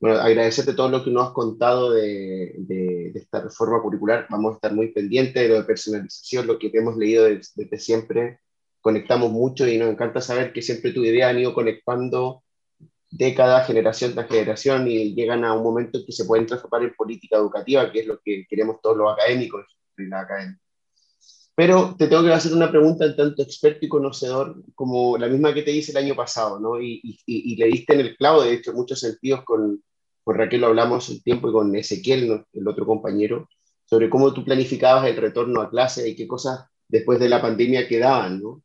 bueno, agradecerte todo lo que nos has contado de, de, esta reforma curricular, vamos a estar muy pendientes de lo de personalización, lo que hemos leído desde, desde siempre, conectamos mucho y nos encanta saber que siempre tu idea han ido conectando década, generación tras generación, y llegan a un momento en que se pueden transformar en política educativa, que es lo que queremos todos los académicos y la academia. Pero te tengo que hacer una pregunta tanto experto y conocedor como la misma que te hice el año pasado, ¿no? Y, y, y le diste en el clavo, de hecho, en muchos sentidos, con, con Raquel lo hablamos un tiempo y con Ezequiel, el otro compañero, sobre cómo tú planificabas el retorno a clase y qué cosas después de la pandemia quedaban, ¿no?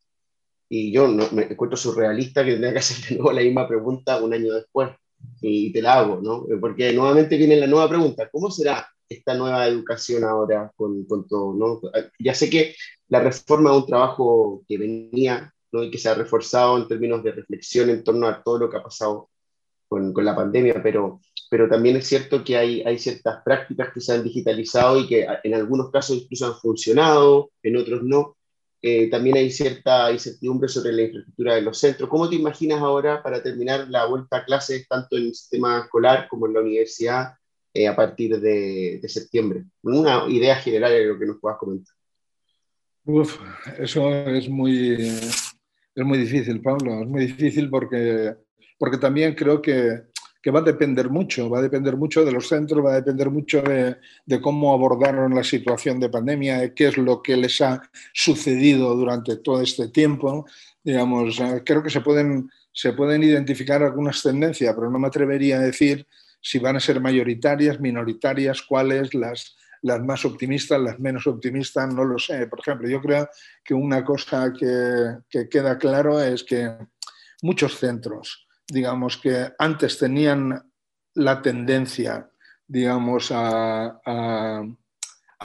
Y yo no, me encuentro surrealista que tendría que hacer de nuevo la misma pregunta un año después, y te la hago, ¿no? Porque nuevamente viene la nueva pregunta, ¿cómo será esta nueva educación ahora con, con todo, ¿no? Ya sé que la reforma es un trabajo que venía, ¿no? Y que se ha reforzado en términos de reflexión en torno a todo lo que ha pasado con, con la pandemia, pero, pero también es cierto que hay, hay ciertas prácticas que se han digitalizado y que en algunos casos incluso han funcionado, en otros no. Eh, también hay cierta incertidumbre sobre la infraestructura de los centros. ¿Cómo te imaginas ahora para terminar la vuelta a clases tanto en el sistema escolar como en la universidad eh, a partir de, septiembre. Una idea general de lo que nos puedas comentar. Uf, eso es muy, es muy difícil, Pablo. Es muy difícil porque, porque también creo que, que va a depender mucho, va a depender mucho de los centros, va a depender mucho de, cómo abordaron la situación de pandemia, de qué es lo que les ha sucedido durante todo este tiempo. Digamos, creo que se pueden, se pueden identificar algunas tendencias, pero no me atrevería a decir si van a ser mayoritarias, minoritarias, cuáles, las, las más optimistas, las menos optimistas, no lo sé. Por ejemplo, yo creo que una cosa que, que queda claro es que muchos centros, digamos, que antes tenían la tendencia, digamos, a,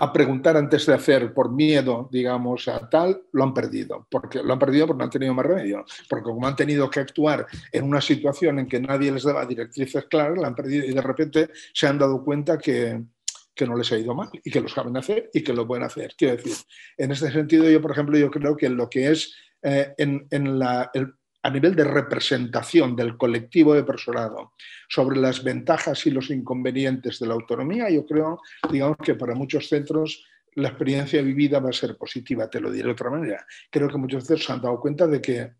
a preguntar antes de hacer por miedo, digamos, a tal, lo han perdido. Porque lo han perdido porque no han tenido más remedio. Porque como han tenido que actuar en una situación en que nadie les daba directrices claras, la han perdido y de repente se han dado cuenta que, que no les ha ido mal y que lo saben hacer y que lo pueden hacer. Quiero decir, en este sentido, yo, por ejemplo, yo creo que lo que es eh, en, en la, el, a nivel de representación del colectivo de personado sobre las ventajas y los inconvenientes de la autonomía, yo creo, digamos que para muchos centros la experiencia vivida va a ser positiva, te lo diré de otra manera. Creo que muchos centros se han dado cuenta de que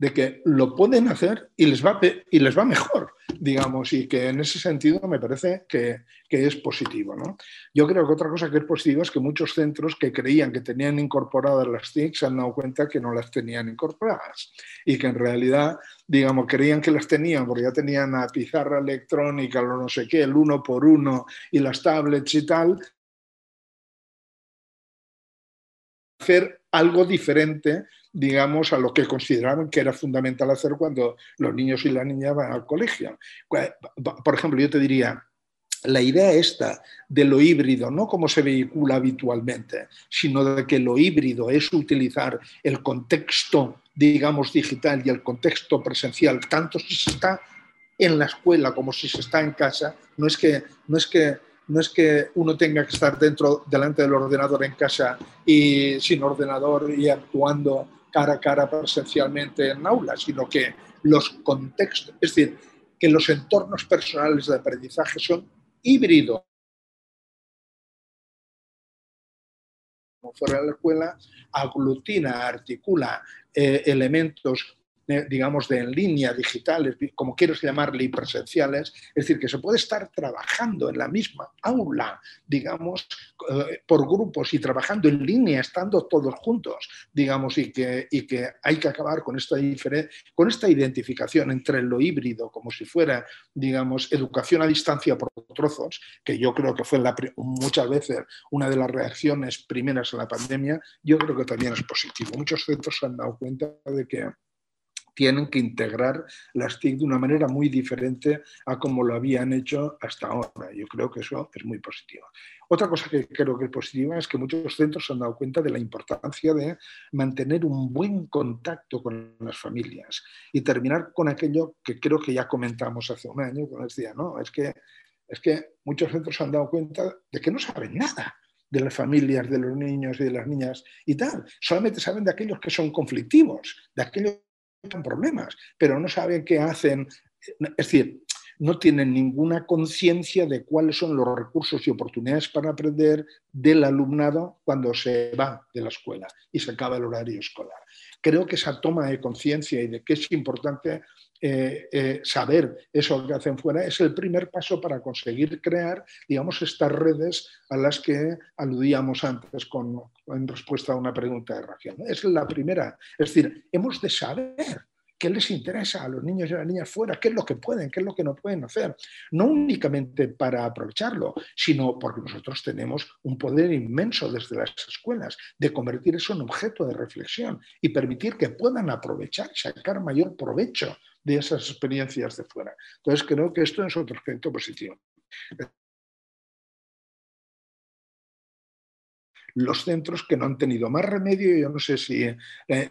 de que lo pueden hacer y les va, y les va mejor, digamos, y que en ese sentido me parece que, que, es positivo. ¿no? Yo creo que otra cosa que es positiva es que muchos centros que creían que tenían incorporadas las TIC se han dado cuenta que no las tenían incorporadas y que en realidad, digamos, creían que las tenían porque ya tenían la pizarra electrónica, lo no sé qué, el uno por uno y las tablets y tal, hacer algo diferente digamos, a lo que consideraban que era fundamental hacer cuando los niños y las niñas van al colegio. Por ejemplo, yo te diría, la idea esta de lo híbrido, no como se vehicula habitualmente, sino de que lo híbrido es utilizar el contexto, digamos, digital y el contexto presencial, tanto si se está en la escuela como si se está en casa, no es que, no es que no es que uno tenga que estar dentro, delante del ordenador en casa y sin ordenador y actuando cara a cara presencialmente en aula, sino que los contextos, es decir, que los entornos personales de aprendizaje son híbridos. Como fuera de la escuela, aglutina, articula eh, elementos digamos, de en línea, digitales, como quieras llamarle, y presenciales, es decir, que se puede estar trabajando en la misma aula, digamos, eh, por grupos y trabajando en línea, estando todos juntos, digamos, y que, y que hay que acabar con esta, con esta identificación entre lo híbrido, como si fuera, digamos, educación a distancia por trozos, que yo creo que fue muchas veces una de las reacciones primeras a la pandemia, yo creo que también es positivo. Muchos centros se han dado cuenta de que tienen que integrar las TIC de una manera muy diferente a como lo habían hecho hasta ahora. Yo creo que eso es muy positivo. Otra cosa que creo que es positiva es que muchos centros se han dado cuenta de la importancia de mantener un buen contacto con las familias y terminar con aquello que creo que ya comentamos hace un año, cuando decía, no, es que, es que muchos centros se han dado cuenta de que no saben nada de las familias, de los niños y de las niñas y tal. Solamente saben de aquellos que son conflictivos, de aquellos problemas, pero no saben qué hacen. Es decir, no tienen ninguna conciencia de cuáles son los recursos y oportunidades para aprender del alumnado cuando se va de la escuela y se acaba el horario escolar. Creo que esa toma de conciencia y de que es importante eh, eh, saber eso que hacen fuera es el primer paso para conseguir crear, digamos, estas redes a las que aludíamos antes con, en respuesta a una pregunta de región. Es la primera. Es decir, hemos de saber qué les interesa a los niños y a las niñas fuera, qué es lo que pueden, qué es lo que no pueden hacer. No únicamente para aprovecharlo, sino porque nosotros tenemos un poder inmenso desde las escuelas de convertir eso en objeto de reflexión y permitir que puedan aprovechar sacar mayor provecho de esas experiencias de fuera. Entonces creo que esto es otro aspecto positivo. Los centros que no han tenido más remedio, yo no sé si eh,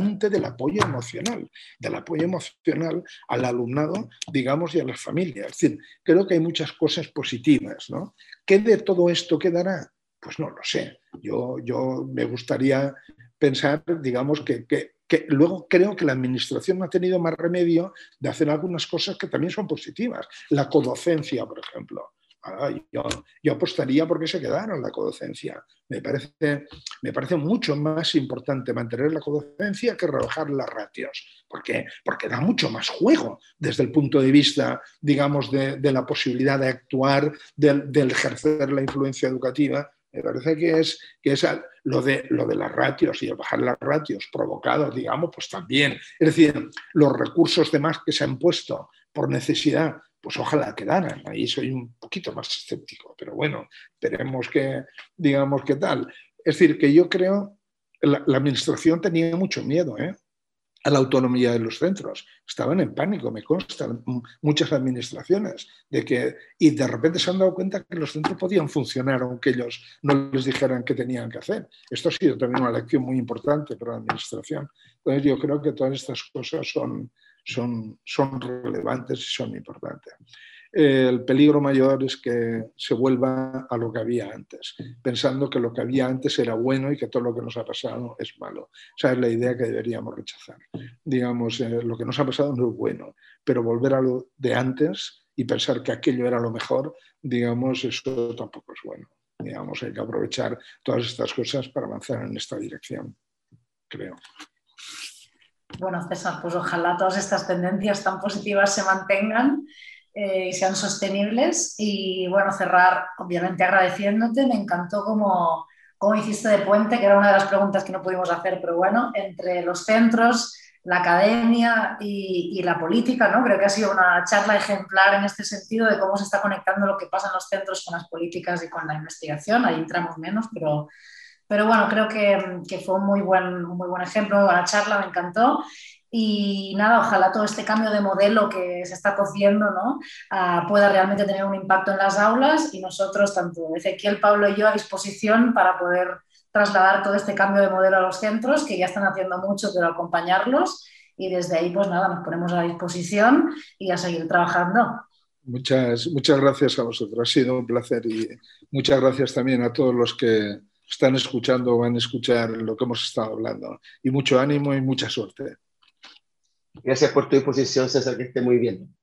del apoyo emocional, del apoyo emocional al alumnado, digamos, y a las familias. Es decir, creo que hay muchas cosas positivas. ¿no? ¿Qué de todo esto quedará? Pues no lo sé. Yo, yo me gustaría pensar, digamos, que, que, que, luego creo que la administración no ha tenido más remedio de hacer algunas cosas que también son positivas. La codocencia, por ejemplo yo, apostaría porque se quedaron la codocencia. Me parece, me parece mucho más importante mantener la codocencia que rebajar las ratios, porque, porque da mucho más juego desde el punto de vista, digamos, de, la posibilidad de actuar, del ejercer la influencia educativa. Me parece que es, que es lo, de, lo de las ratios y el bajar las ratios provocados, digamos, pues también. Es decir, los recursos de más que se han puesto por necesidad pues ojalá quedaran. Ahí soy un poquito más escéptico, pero bueno, esperemos que, digamos, qué tal. Es decir, que yo creo, la, la administración tenía mucho miedo ¿eh? a la autonomía de los centros. Estaban en pánico, me constan muchas administraciones, de que, y de repente se han dado cuenta que los centros podían funcionar aunque ellos no les dijeran qué tenían que hacer. Esto ha sido también una lección muy importante para la administración. Entonces yo creo que todas estas cosas son, son, son relevantes y son importantes. El peligro mayor es que se vuelva a lo que había antes, pensando que lo que había antes era bueno y que todo lo que nos ha pasado es malo. Esa es la idea que deberíamos rechazar. Digamos, eh, lo que nos ha pasado no es bueno, pero volver a lo de antes y pensar que aquello era lo mejor, digamos, eso tampoco es bueno. Digamos, hay que aprovechar todas estas cosas para avanzar en esta dirección, creo. Bueno, César, pues ojalá todas estas tendencias tan positivas se mantengan eh, y sean sostenibles. Y bueno, cerrar, obviamente agradeciéndote, me encantó como, como hiciste de puente, que era una de las preguntas que no pudimos hacer, pero bueno, entre los centros, la academia y, y, la política, ¿no? Creo que ha sido una charla ejemplar en este sentido de cómo se está conectando lo que pasa en los centros con las políticas y con la investigación. Ahí entramos menos, pero pero bueno, creo que, que fue un muy, buen, muy buen ejemplo, la charla me encantó. Y nada, ojalá todo este cambio de modelo que se está cociendo ¿no? Ah, pueda realmente tener un impacto en las aulas y nosotros, tanto Ezequiel, Pablo y yo, a disposición para poder trasladar todo este cambio de modelo a los centros, que ya están haciendo mucho, pero acompañarlos. Y desde ahí, pues nada, nos ponemos a disposición y a seguir trabajando. Muchas, muchas gracias a vosotros, ha sido un placer y muchas gracias también a todos los que están escuchando o van a escuchar lo que hemos estado hablando. Y mucho ánimo y mucha suerte. Gracias por tu disposición, César, que esté muy bien.